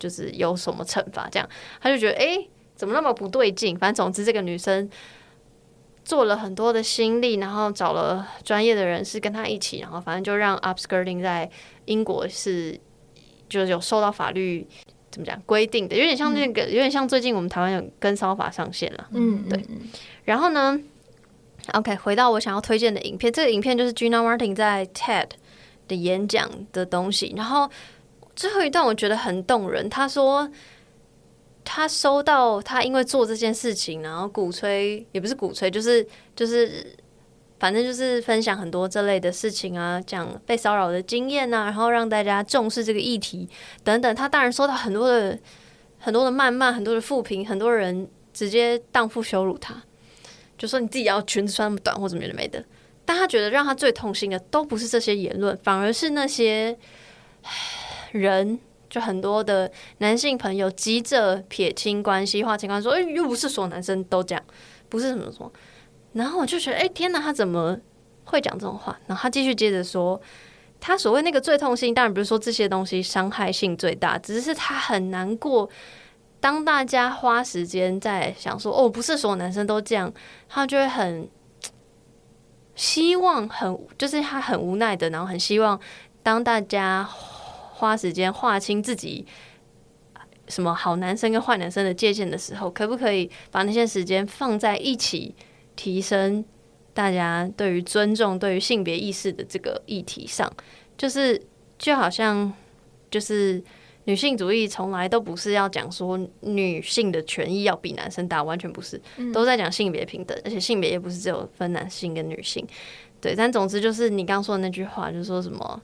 就是有什么惩罚，这样她就觉得哎、怎么那么不对劲？反正总之这个女生。做了很多的心力，然后找了专业的人士跟他一起，然后反正就让 upskirting 在英国是就是有受到法律怎么讲规定的，有点像那个，有点像最近我们台湾有跟骚法上线了，嗯，对。然后呢，OK，回到我想要推荐的影片，这个影片就是 Gina Martin 在 TED 的演讲的东西，然后最后一段我觉得很动人，他说。他收到，他因为做这件事情，然后鼓吹也不是鼓吹，就是就是，反正就是分享很多这类的事情啊，讲被骚扰的经验啊，然后让大家重视这个议题等等。他当然收到很多的很多的谩骂，很多的负评，很多人直接荡妇羞辱他，就说你自己要裙子穿那么短或者没的没的。但他觉得让他最痛心的都不是这些言论，反而是那些人，就很多的男性朋友急着撇清关系、划清关系，说：“哎，又不是所有男生都这样，不是什么什么。”然后我就觉得：“哎，天哪，他怎么会讲这种话？”然后他继续接着说：“他所谓那个最痛心，当然不是说这些东西伤害性最大，只是他很难过。当大家花时间在想说‘哦，不是所有男生都这样’，他就会很希望，很就是他很无奈的，然后很希望当大家。” 花时间划清自己什么好男生跟坏男生的界限的时候，可不可以把那些时间放在一起，提升大家对于尊重、对于性别意识的这个议题上？就是就好像，就是女性主义从来都不是要讲说女性的权益要比男生大，完全不是，都在讲性别平等，而且性别也不是只有分男性跟女性。对，但总之就是你刚说的那句话，就是说什么？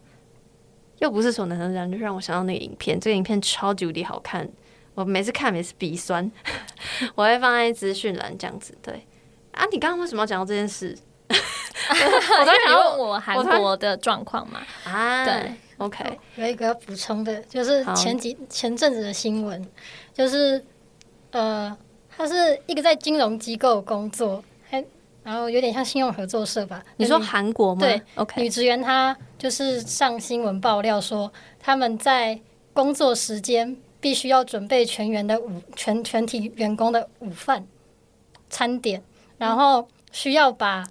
又不是说男生这样，就让我想到那个影片。这个影片超级无敌好看，我每次看每次鼻酸。我会放在资讯栏这样子。对啊，你刚刚为什么要讲到这件事？我刚想问我韩国的状况嘛？啊，对，OK。有一个要补充的，就是前几前阵子的新闻，就是呃，他是一个在金融机构工作。然后有点像信用合作社吧？你说韩国吗？对，OK。女职员她就是上新闻爆料说，他们在工作时间必须要准备全员的午全全体员工的午饭餐点，然后需要把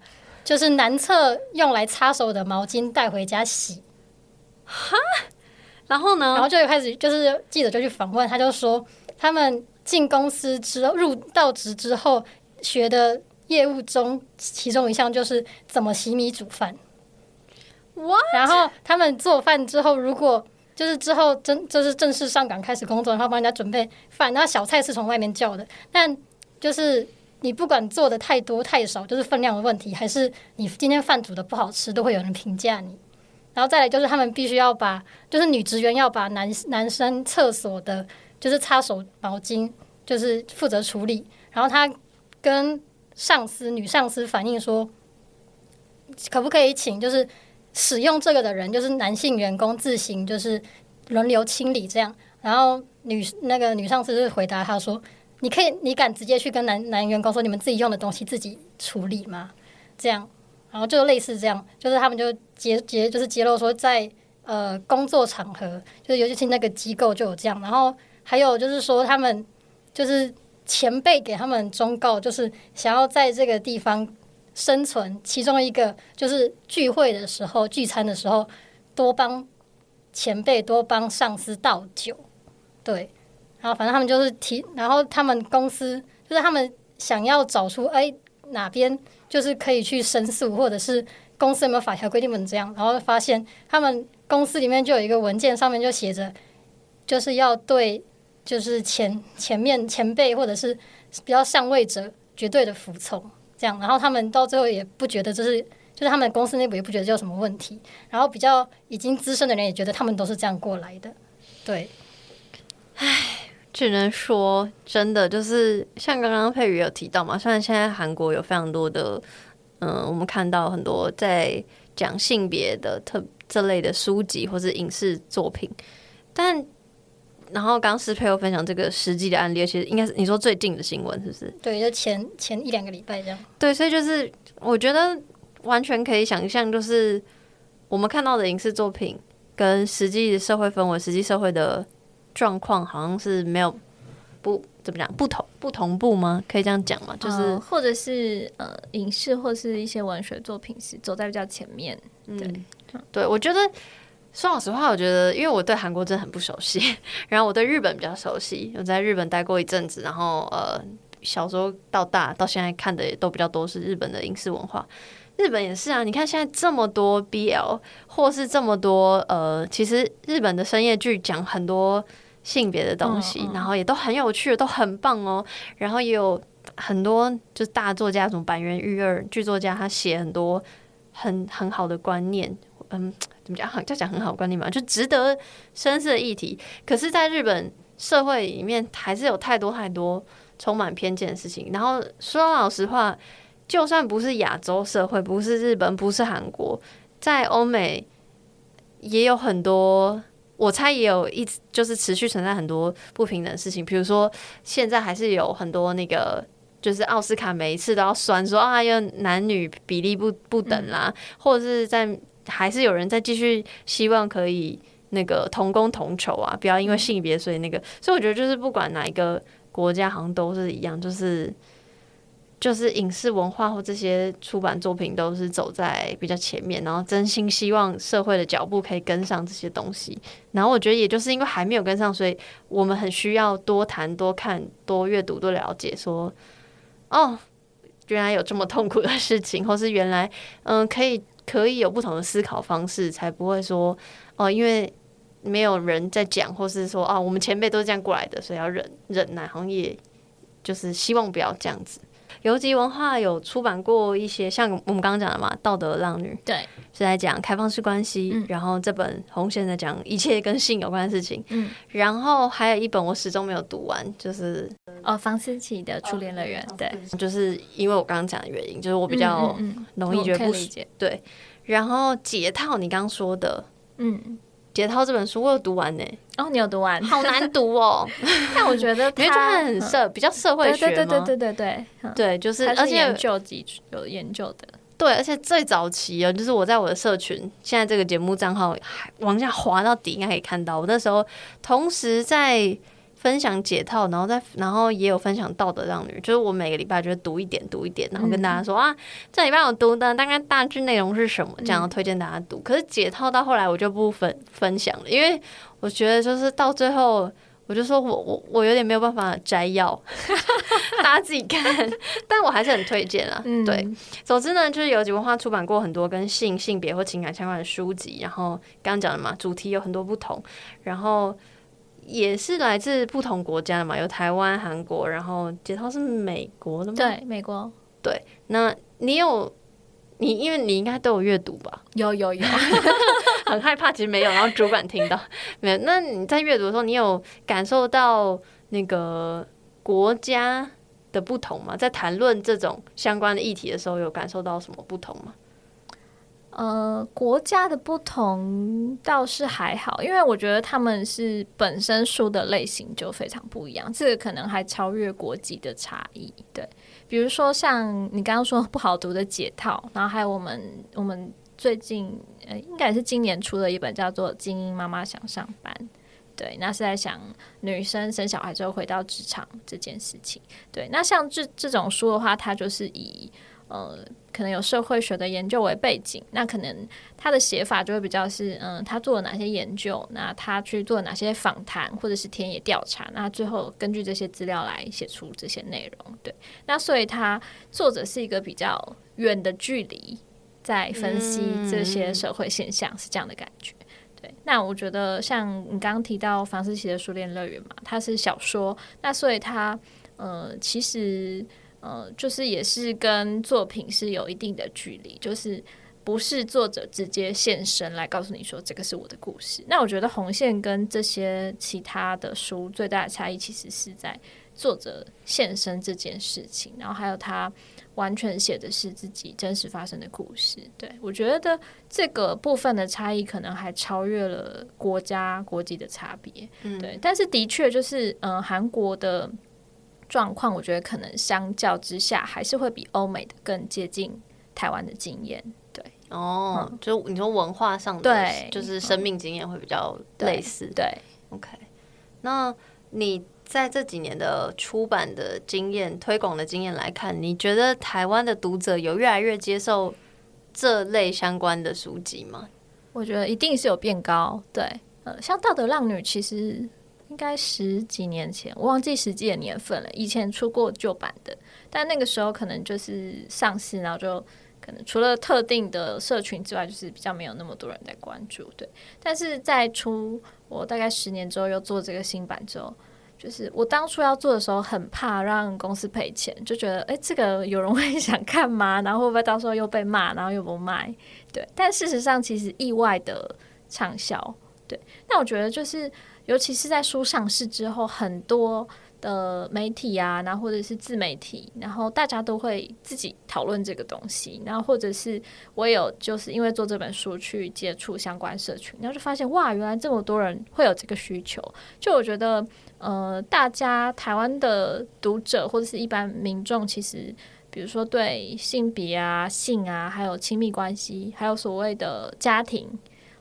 就是男厕用来擦手的毛巾带回家洗。哈？然后呢？然后就开始就是记者就去访问，他就说他们进公司之后入到职之后学的。业务中其中一项就是怎么洗米煮饭。What? 然后他们做饭之后，如果就是之后真就是正式上岗开始工作，然后帮人家准备饭，那小菜是从外面叫的。但就是你不管做的太多太少，就是分量的问题，还是你今天饭煮的不好吃，都会有人评价你。然后再来就是他们必须要把，就是女职员要把男男生厕所的，就是擦手毛巾，就是负责处理。然后他跟上司女上司反映说，可不可以请就是使用这个的人，就是男性员工自行就是轮流清理这样。然后女那个女上司就回答他说：“你可以，你敢直接去跟男男员工说，你们自己用的东西自己处理吗？”这样，然后就类似这样，就是他们就揭揭就是揭露说在，呃工作场合，就是尤其是那个机构就有这样。然后还有就是说他们就是。前辈给他们忠告，就是想要在这个地方生存。其中一个就是聚会的时候、聚餐的时候，多帮前辈、多帮上司倒酒。对，然后反正他们就是提，然后他们公司就是他们想要找出哎哪边就是可以去申诉，或者是公司有没有法条规定不能这样，然后发现他们公司里面就有一个文件，上面就写着，就是要对。就是前前面前辈或者是比较上位者绝对的服从，这样，然后他们到最后也不觉得这是，就是他们公司内部也不觉得有什么问题，然后比较已经资深的人也觉得他们都是这样过来的，对。唉，只能说真的就是像刚刚佩瑜有提到嘛，虽然现在韩国有非常多的，嗯，我们看到很多在讲性别的特这类的书籍或是影视作品，但。然后刚师培又分享这个实际的案例，其实应该是你说最近的新闻，是不是？对，就前前一两个礼拜这样。对，所以就是我觉得完全可以想象，就是我们看到的影视作品跟实际的社会氛围、实际社会的状况，好像是没有不怎么讲不同不同步吗？可以这样讲吗？就是、呃、或者是呃，影视或是一些文学作品是走在比较前面。对，嗯、对我觉得。说老实话，我觉得，因为我对韩国真的很不熟悉，然后我对日本比较熟悉，我在日本待过一阵子，然后呃，小时候到大到现在看的也都比较多是日本的影视文化。日本也是啊，你看现在这么多 BL，或是这么多呃，其实日本的深夜剧讲很多性别的东西，嗯嗯，然后也都很有趣，都很棒哦。然后也有很多就是大作家，什么板垣育二剧作家，他写很多很很好的观念。嗯，怎么讲？好，就讲很好观念嘛，就值得深思的议题。可是，在日本社会里面还是有太多太多充满偏见的事情。然后说老实话，就算不是亚洲社会，不是日本，不是韩国，在欧美也有很多，我猜也有一直就是持续存在很多不平等的事情。比如说，现在还是有很多那个，就是奥斯卡每一次都要酸说啊，要男女比例不不等啦，嗯、或者是在还是有人在继续希望可以。那个同工同酬啊，不要因为性别，所以那个，所以我觉得就是不管哪一个国家，好像都是一样，就是就是影视文化或这些出版作品都是走在比较前面，然后真心希望社会的脚步可以跟上这些东西。然后我觉得也就是因为还没有跟上，所以我们很需要多谈、多看、多阅读、多了解，说哦，原来有这么痛苦的事情，或是原来嗯可以可以有不同的思考方式，才不会说哦，因为。没有人在讲，或是说啊，我们前辈都是这样过来的，所以要忍忍耐。好像也就是希望不要这样子。游击文化有出版过一些，像我们刚刚讲的嘛，《道德浪女》对，是在讲开放式关系。嗯、然后这本红线在讲一切跟性有关的事情。嗯，然后还有一本我始终没有读完，就是哦，房思琪的《初恋乐园》。对，就是因为我刚刚讲的原因，就是我比较容易觉得不理解。对，然后解套，你刚刚说的，嗯。解套这本书我有读完呢，哦，你有读完，好难读哦。但我觉得因为它很社，比较社会学对对对对对对对，就是而且研究几有研究的，对，而且最早期啊，就是我在我的社群，现在这个节目账号往下滑到底，应该可以看到，我那时候同时在。分享解套，然后再然后也有分享道德让女，就是我每个礼拜就会读一点读一点，然后跟大家说、嗯、啊，这礼拜我读的大概大致内容是什么，这样推荐大家读。嗯、可是解套到后来我就不分分享了，因为我觉得就是到最后我就说我我我有点没有办法摘要，大家自己看，但我还是很推荐啊。嗯、对，总之呢，就是有几文化出版过很多跟性性别或情感相关的书籍，然后刚刚讲的嘛，主题有很多不同，然后。也是来自不同国家的嘛，有台湾、韩国，然后杰涛是美国的吗？对，美国。对，那你有你，因为你应该都有阅读吧？有有有，很害怕，其实没有，然后主管听到 没有？那你在阅读的时候，你有感受到那个国家的不同吗？在谈论这种相关的议题的时候，有感受到什么不同吗？呃，国家的不同倒是还好，因为我觉得他们是本身书的类型就非常不一样，这个可能还超越国籍的差异。对，比如说像你刚刚说不好读的解套，然后还有我们我们最近呃，应该是今年出的一本叫做《精英妈妈想上班》，对，那是在讲女生生小孩之后回到职场这件事情。对，那像这这种书的话，它就是以呃。可能有社会学的研究为背景，那可能他的写法就会比较是，嗯，他做了哪些研究，那他去做哪些访谈或者是田野调查，那最后根据这些资料来写出这些内容。对，那所以他作者是一个比较远的距离在分析这些社会现象，是这样的感觉。对，那我觉得像你刚刚提到房思琪的《书恋乐园》嘛，它是小说，那所以它，呃，其实。呃，就是也是跟作品是有一定的距离，就是不是作者直接现身来告诉你说这个是我的故事。那我觉得红线跟这些其他的书最大的差异，其实是在作者现身这件事情，然后还有他完全写的是自己真实发生的故事。对，我觉得这个部分的差异可能还超越了国家国籍的差别。嗯，对，但是的确就是，嗯、呃，韩国的。状况，我觉得可能相较之下，还是会比欧美的更接近台湾的经验。对，哦，嗯、就你说文化上的，对，就是生命经验会比较类似。对，对，OK。那你在这几年的出版的经验、推广的经验来看，你觉得台湾的读者有越来越接受这类相关的书籍吗？我觉得一定是有变高。对，呃，像《道德浪女》其实。应该十几年前，我忘记实际的年份了。以前出过旧版的，但那个时候可能就是上市，然后就可能除了特定的社群之外，就是比较没有那么多人在关注。对，但是在出我大概十年之后又做这个新版之后，就是我当初要做的时候，很怕让公司赔钱，就觉得哎，这个有人会想看吗？然后会不会到时候又被骂，然后又不卖？对，但事实上其实意外的畅销。对，那我觉得就是，尤其是在书上市之后，很多。的，媒体啊，然后或者是自媒体，然后大家都会自己讨论这个东西，然后或者是我有就是因为做这本书去接触相关社群，然后就发现哇，原来这么多人会有这个需求。就我觉得，呃，大家台湾的读者或者是一般民众，其实比如说对性别啊、性啊，还有亲密关系，还有所谓的家庭，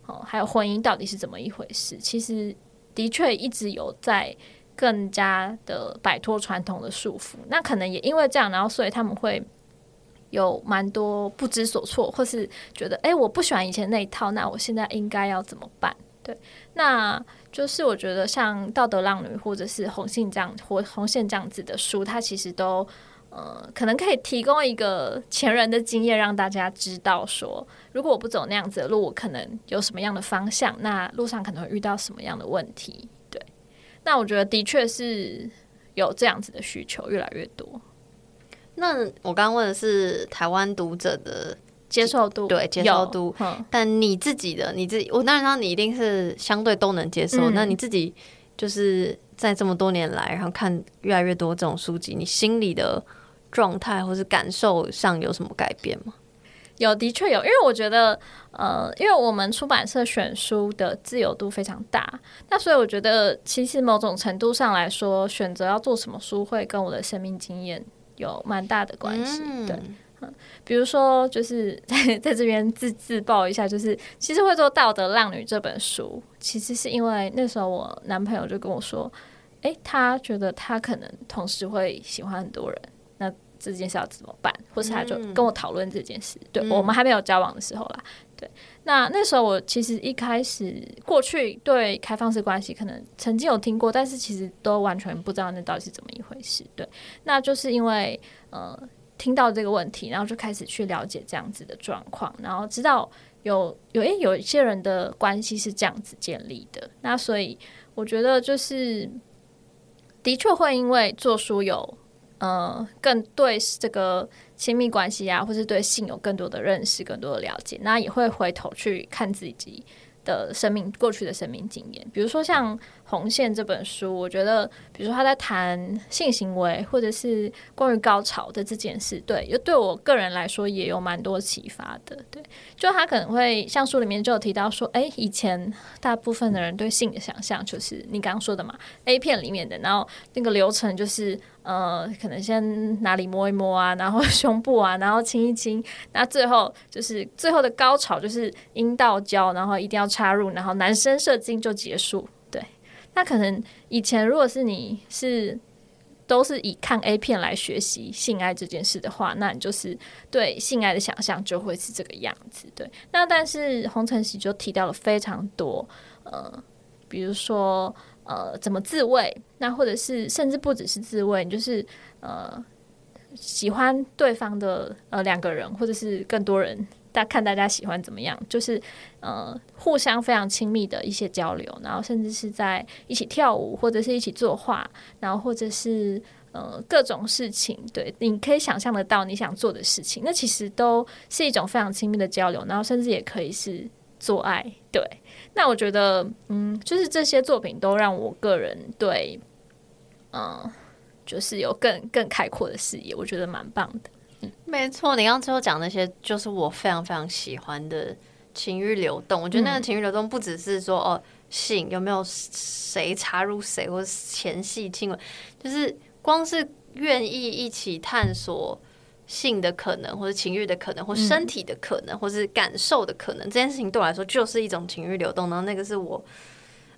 哦，还有婚姻到底是怎么一回事，其实的确一直有在。更加的摆脱传统的束缚，那可能也因为这样，然后所以他们会有蛮多不知所措，或是觉得，哎，我不喜欢以前那一套，那我现在应该要怎么办？对，那就是我觉得像《道德浪女》或者是《红线》这样或《红线》这样子的书，它其实都呃，可能可以提供一个前人的经验，让大家知道说，如果我不走那样子的路，我可能有什么样的方向，那路上可能会遇到什么样的问题。对那我觉得的确是有这样子的需求越来越多。那我刚刚问的是台湾读者的接受度，对接受度。但你自己的你自己，我当然知道你一定是相对都能接受。嗯。那你自己就是在这么多年来，然后看越来越多这种书籍，你心里的状态或是感受上有什么改变吗？有，的确有，因为我觉得，呃，因为我们出版社选书的自由度非常大，那所以我觉得，其实某种程度上来说，选择要做什么书，会跟我的生命经验有蛮大的关系。嗯、对，嗯，比如说，就是在 在这边自自曝一下，就是其实会做《道德浪女》这本书，其实是因为那时候我男朋友就跟我说，诶，他觉得他可能同时会喜欢很多人。这件事要怎么办？或是他就跟我讨论这件事。嗯、对，我们还没有交往的时候啦。对，那那时候我其实一开始过去对开放式关系可能曾经有听过，但是其实都完全不知道那到底是怎么一回事。对，那就是因为呃听到这个问题，然后就开始去了解这样子的状况，然后知道有有诶有一些人的关系是这样子建立的。那所以我觉得就是的确会因为做书有。呃，更对这个亲密关系啊，或是对性有更多的认识、更多的了解，那也会回头去看自己的生命过去的生命经验，比如说像《红线》这本书，我觉得，比如说他在谈性行为，或者是关于高潮的这件事，对，又对我个人来说也有蛮多启发的。对，就他可能会像书里面就有提到说，哎，以前大部分的人对性的想象就是你刚刚说的嘛，A 片里面的，然后那个流程就是，呃，可能先哪里摸一摸啊，然后胸部啊，然后亲一亲，那最后就是最后的高潮就是阴道交，然后一定要插入，然后男生射精就结束。那可能以前如果是你是都是以看 A 片来学习性爱这件事的话，那你就是对性爱的想象就会是这个样子。对，那但是洪承喜就提到了非常多，呃，比如说呃怎么自慰，那或者是甚至不只是自慰，你就是呃喜欢对方的呃两个人，或者是更多人。大看大家喜欢怎么样，就是呃互相非常亲密的一些交流，然后甚至是在一起跳舞，或者是一起作画，然后或者是呃各种事情，对，你可以想象得到你想做的事情，那其实都是一种非常亲密的交流，然后甚至也可以是做爱，对。那我觉得，嗯，就是这些作品都让我个人对，嗯、呃，就是有更更开阔的视野，我觉得蛮棒的。没错，你刚刚最后讲那些，就是我非常非常喜欢的情欲流动。我觉得那个情欲流动不只是说哦，性有没有谁插入谁，或者前戏亲吻，就是光是愿意一起探索性的可能，或者情欲的可能，或身体的可能，或是感受的可能，这件事情对我来说就是一种情欲流动。然后那个是我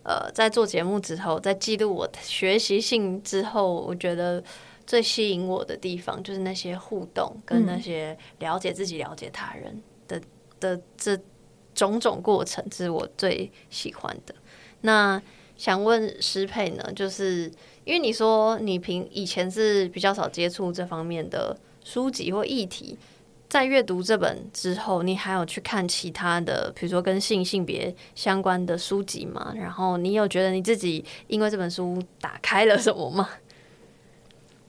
呃在做节目之后，在记录我学习性之后，我觉得。最吸引我的地方就是那些互动，跟那些了解自己、了解他人的、嗯、的这种种过程，是我最喜欢的。那想问师佩呢？就是因为你说你平以前是比较少接触这方面的书籍或议题，在阅读这本之后，你还有去看其他的，比如说跟性性别相关的书籍吗？然后你有觉得你自己因为这本书打开了什么吗？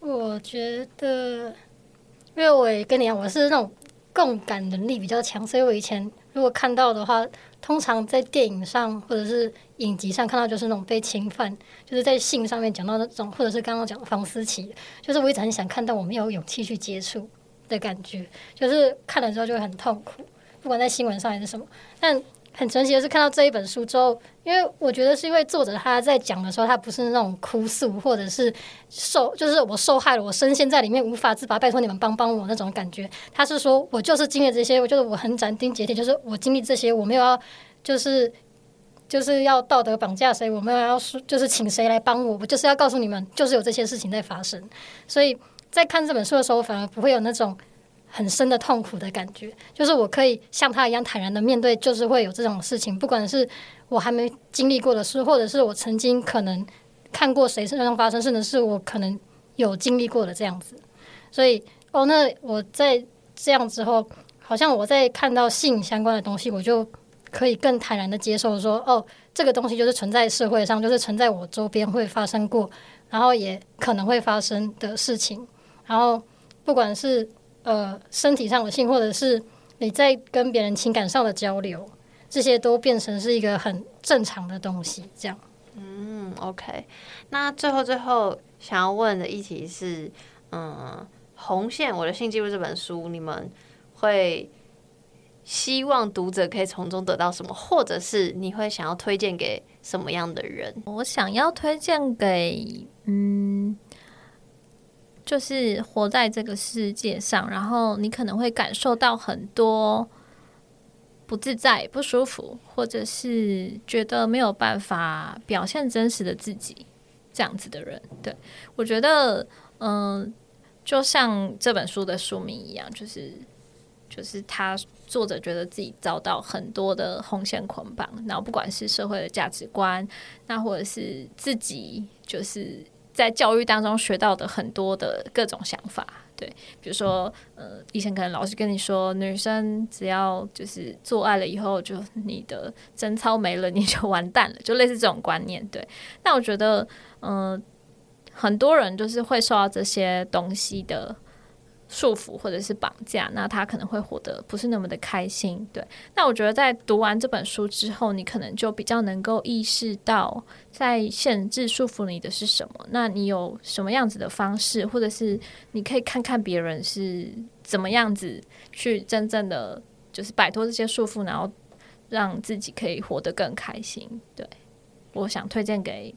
我觉得，因为我也跟你讲，我是那种共感能力比较强，所以我以前如果看到的话，通常在电影上或者是影集上看到，就是那种被侵犯，就是在性上面讲到那种，或者是刚刚讲的房思琪，就是我一直很想看到，我没有勇气去接触的感觉，就是看了之后就会很痛苦，不管在新闻上还是什么，但。很神奇的是，看到这一本书之后，因为我觉得是因为作者他在讲的时候，他不是那种哭诉，或者是受，就是我受害了，我深陷在里面无法自拔，拜托你们帮帮我那种感觉。他是说我就是经历这些，我觉得我很斩钉截铁，就是我经历这些，我没有要，就是就是要道德绑架谁，我没有要说，就是请谁来帮我，我就是要告诉你们，就是有这些事情在发生。所以在看这本书的时候，反而不会有那种。很深的痛苦的感觉，就是我可以像他一样坦然的面对，就是会有这种事情，不管是我还没经历过的事，或者是我曾经可能看过谁身上发生，甚至是我可能有经历过的这样子。所以，哦，那我在这样之后，好像我在看到性相关的东西，我就可以更坦然的接受说，哦，这个东西就是存在社会上，就是存在我周边会发生过，然后也可能会发生的事情，然后不管是。呃，身体上的性，或者是你在跟别人情感上的交流，这些都变成是一个很正常的东西。这样，嗯，OK。那最后最后想要问的议题是，嗯，红线我的性记录这本书，你们会希望读者可以从中得到什么，或者是你会想要推荐给什么样的人？我想要推荐给，嗯。就是活在这个世界上，然后你可能会感受到很多不自在、不舒服，或者是觉得没有办法表现真实的自己这样子的人。对，我觉得，嗯、就像这本书的书名一样，就是就是他作者觉得自己遭到很多的红线捆绑，然后不管是社会的价值观，那或者是自己就是。在教育当中学到的很多的各种想法，对，比如说，呃，以前可能老师跟你说，女生只要就是做爱了以后，就你的贞操没了，你就完蛋了，就类似这种观念，对。那我觉得，嗯、很多人就是会受到这些东西的。束缚或者是绑架，那他可能会活得不是那么的开心。对，那我觉得在读完这本书之后，你可能就比较能够意识到，在限制束缚你的是什么。那你有什么样子的方式，或者是你可以看看别人是怎么样子去真正的就是摆脱这些束缚，然后让自己可以活得更开心。对，我想推荐给。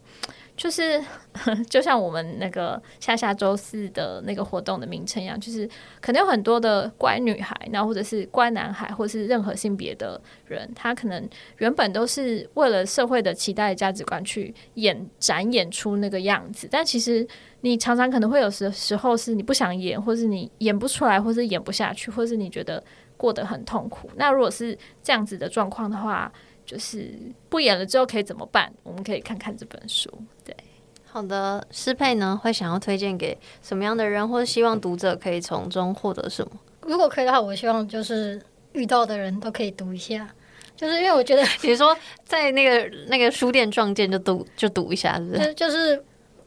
就是，就像我们那个下下周四的那个活动的名称一样，就是可能有很多的乖女孩，然后或者是乖男孩，或是任何性别的人，他可能原本都是为了社会的期待价值观去演展演出那个样子，但其实你常常可能会有时时候是你不想演，或是你演不出来，或是演不下去，或是你觉得过得很痛苦。那如果是这样子的状况的话，就是不演了之后可以怎么办？我们可以看看这本书。对，好的，诗珮呢会想要推荐给什么样的人，或者希望读者可以从中获得什么？如果可以的话，我希望就是遇到的人都可以读一下，就是因为我觉得，比如说在那个那个书店撞见就读就读一下，是不是？就是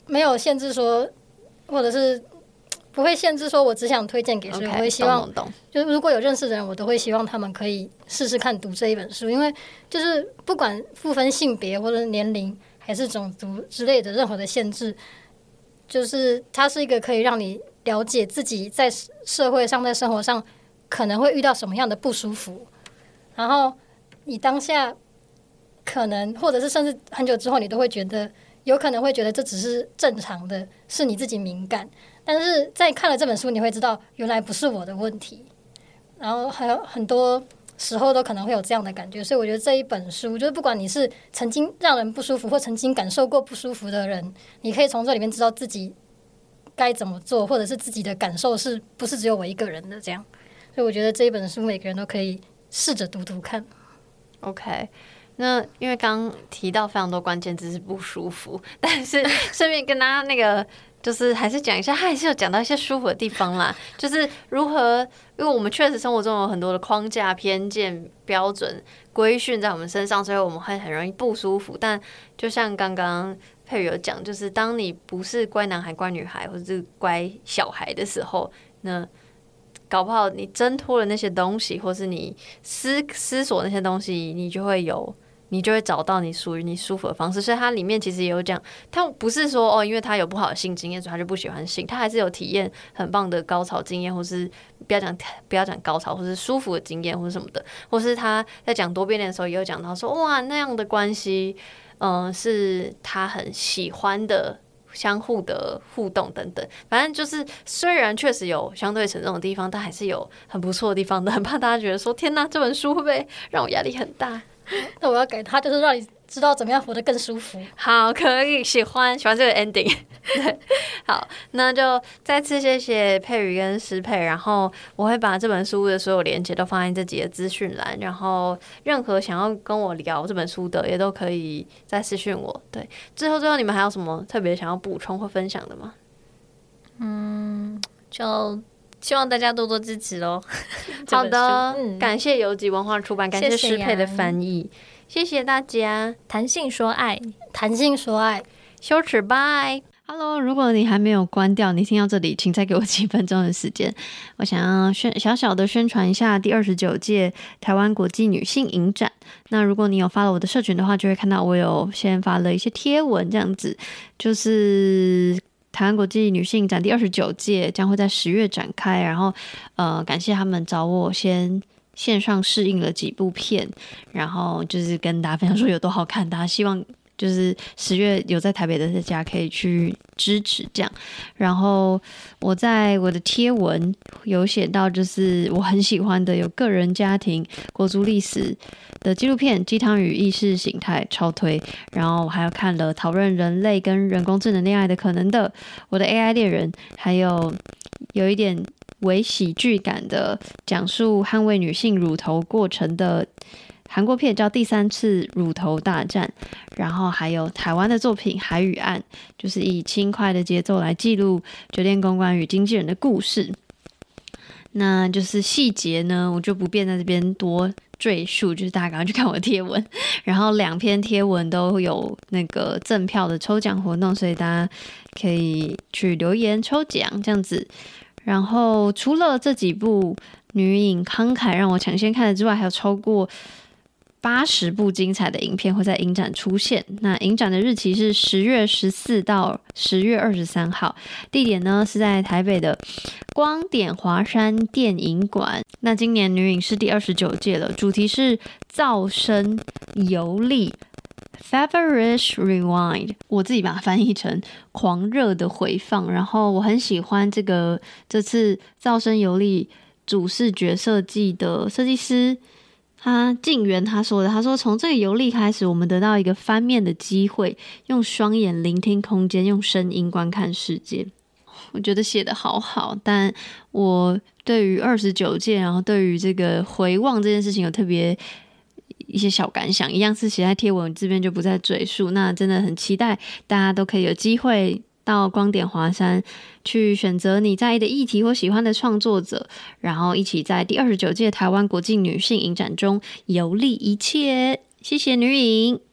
没有限制说，或者是。不会限制说，我只想推荐给谁，我会希望，就是如果有认识的人，我都会希望他们可以试试看读这一本书，因为就是不管不分性别或者年龄还是种族之类的任何的限制，就是它是一个可以让你了解自己在社会上、在生活上可能会遇到什么样的不舒服，然后你当下可能或者是甚至很久之后，你都会觉得有可能会觉得这只是正常的，是你自己敏感。但是在看了这本书，你会知道原来不是我的问题，然后还有很多时候都可能会有这样的感觉，所以我觉得这一本书，就是不管你是曾经让人不舒服或曾经感受过不舒服的人，你可以从这里面知道自己该怎么做，或者是自己的感受是不是只有我一个人的这样。所以我觉得这一本书每个人都可以试着读读看。OK，那因为刚刚提到非常多关键字是不舒服，但是顺便跟大家那个。就是还是讲一下，他还是有讲到一些舒服的地方啦。就是如何，因为我们确实生活中有很多的框架、偏见、标准、规训在我们身上，所以我们会很容易不舒服。但就像刚刚佩有讲，就是当你不是乖男孩、乖女孩，或者是乖小孩的时候，那搞不好你挣脱了那些东西，或是你思思索那些东西，你就会有。你就会找到你属于你舒服的方式，所以它里面其实也有讲，它不是说哦，因为他有不好的性经验，所以他就不喜欢性，他还是有体验很棒的高潮经验，或是不要讲不要讲高潮，或是舒服的经验，或是什么的，或是他在讲多边恋的时候也有讲到说，哇，那样的关系，嗯、是他很喜欢的，相互的互动等等，反正就是虽然确实有相对沉重的地方，但还是有很不错的地方的，很怕大家觉得说，天哪，这本书会不会让我压力很大？那我要改他，就是让你知道怎么样活得更舒服。好，可以喜欢喜欢这个 ending。对，好，那就再次谢谢佩瑜跟诗佩，然后我会把这本书的所有连接都放在这集的资讯栏，然后任何想要跟我聊这本书的，也都可以再私讯我。对，最后最后你们还有什么特别想要补充或分享的吗？嗯，就。希望大家多多支持哦！好的，嗯、感谢游击文化出版，感谢诗佩的翻译，谢谢大家。谈性说爱，谈性说爱，羞耻拜。Hello，如果你还没有关掉，你听到这里，请再给我几分钟的时间。我想要宣小小的宣传一下第二十九届台湾国际女性影展。那如果你有发了我的社群的话，就会看到我有先发了一些贴文，这样子就是。台湾国际女性展第二十九届将会在十月展开，然后，呃，感谢他们找我先线上试映了几部片，然后就是跟大家分享说有多好看，大家希望。就是十月有在台北的大家可以去支持这样，然后我在我的贴文有写到，就是我很喜欢的有个人、家庭、国族历史的纪录片《鸡汤与意识形态》超推，然后我还有看了讨论人类跟人工智能恋爱的可能的我的 AI 恋人，还有有一点伪喜剧感的讲述捍卫女性乳头过程的。韩国片叫《第三次乳头大战》，然后还有台湾的作品《海与岸》，就是以轻快的节奏来记录酒店公关与经纪人的故事。那就是细节呢，我就不便在这边多赘述，就是大家赶快去看我的贴文。然后两篇贴文都有那个赠票的抽奖活动，所以大家可以去留言抽奖这样子。然后除了这几部女影慷慨让我抢先看的之外，还有超过。八十部精彩的影片会在影展出现。那影展的日期是十月十四到十月二十三号，地点呢是在台北的光点华山电影馆。那今年女影是第二十九届了，主题是噪声游历 （Feverish Rewind）。我自己把它翻译成狂热的回放。然后我很喜欢这个这次噪声游历主视觉设计的设计师。他静源他说的，他说从这个游历开始，我们得到一个翻面的机会，用双眼聆听空间，用声音观看世界。我觉得写的好好，但我对于二十九届，然后对于这个回望这件事情有特别一些小感想，一样是写在贴文这边就不再赘述。那真的很期待大家都可以有机会。到光点华山去选择你在意的议题或喜欢的创作者，然后一起在第二十九届台湾国际女性影展中游历一切。谢谢女影。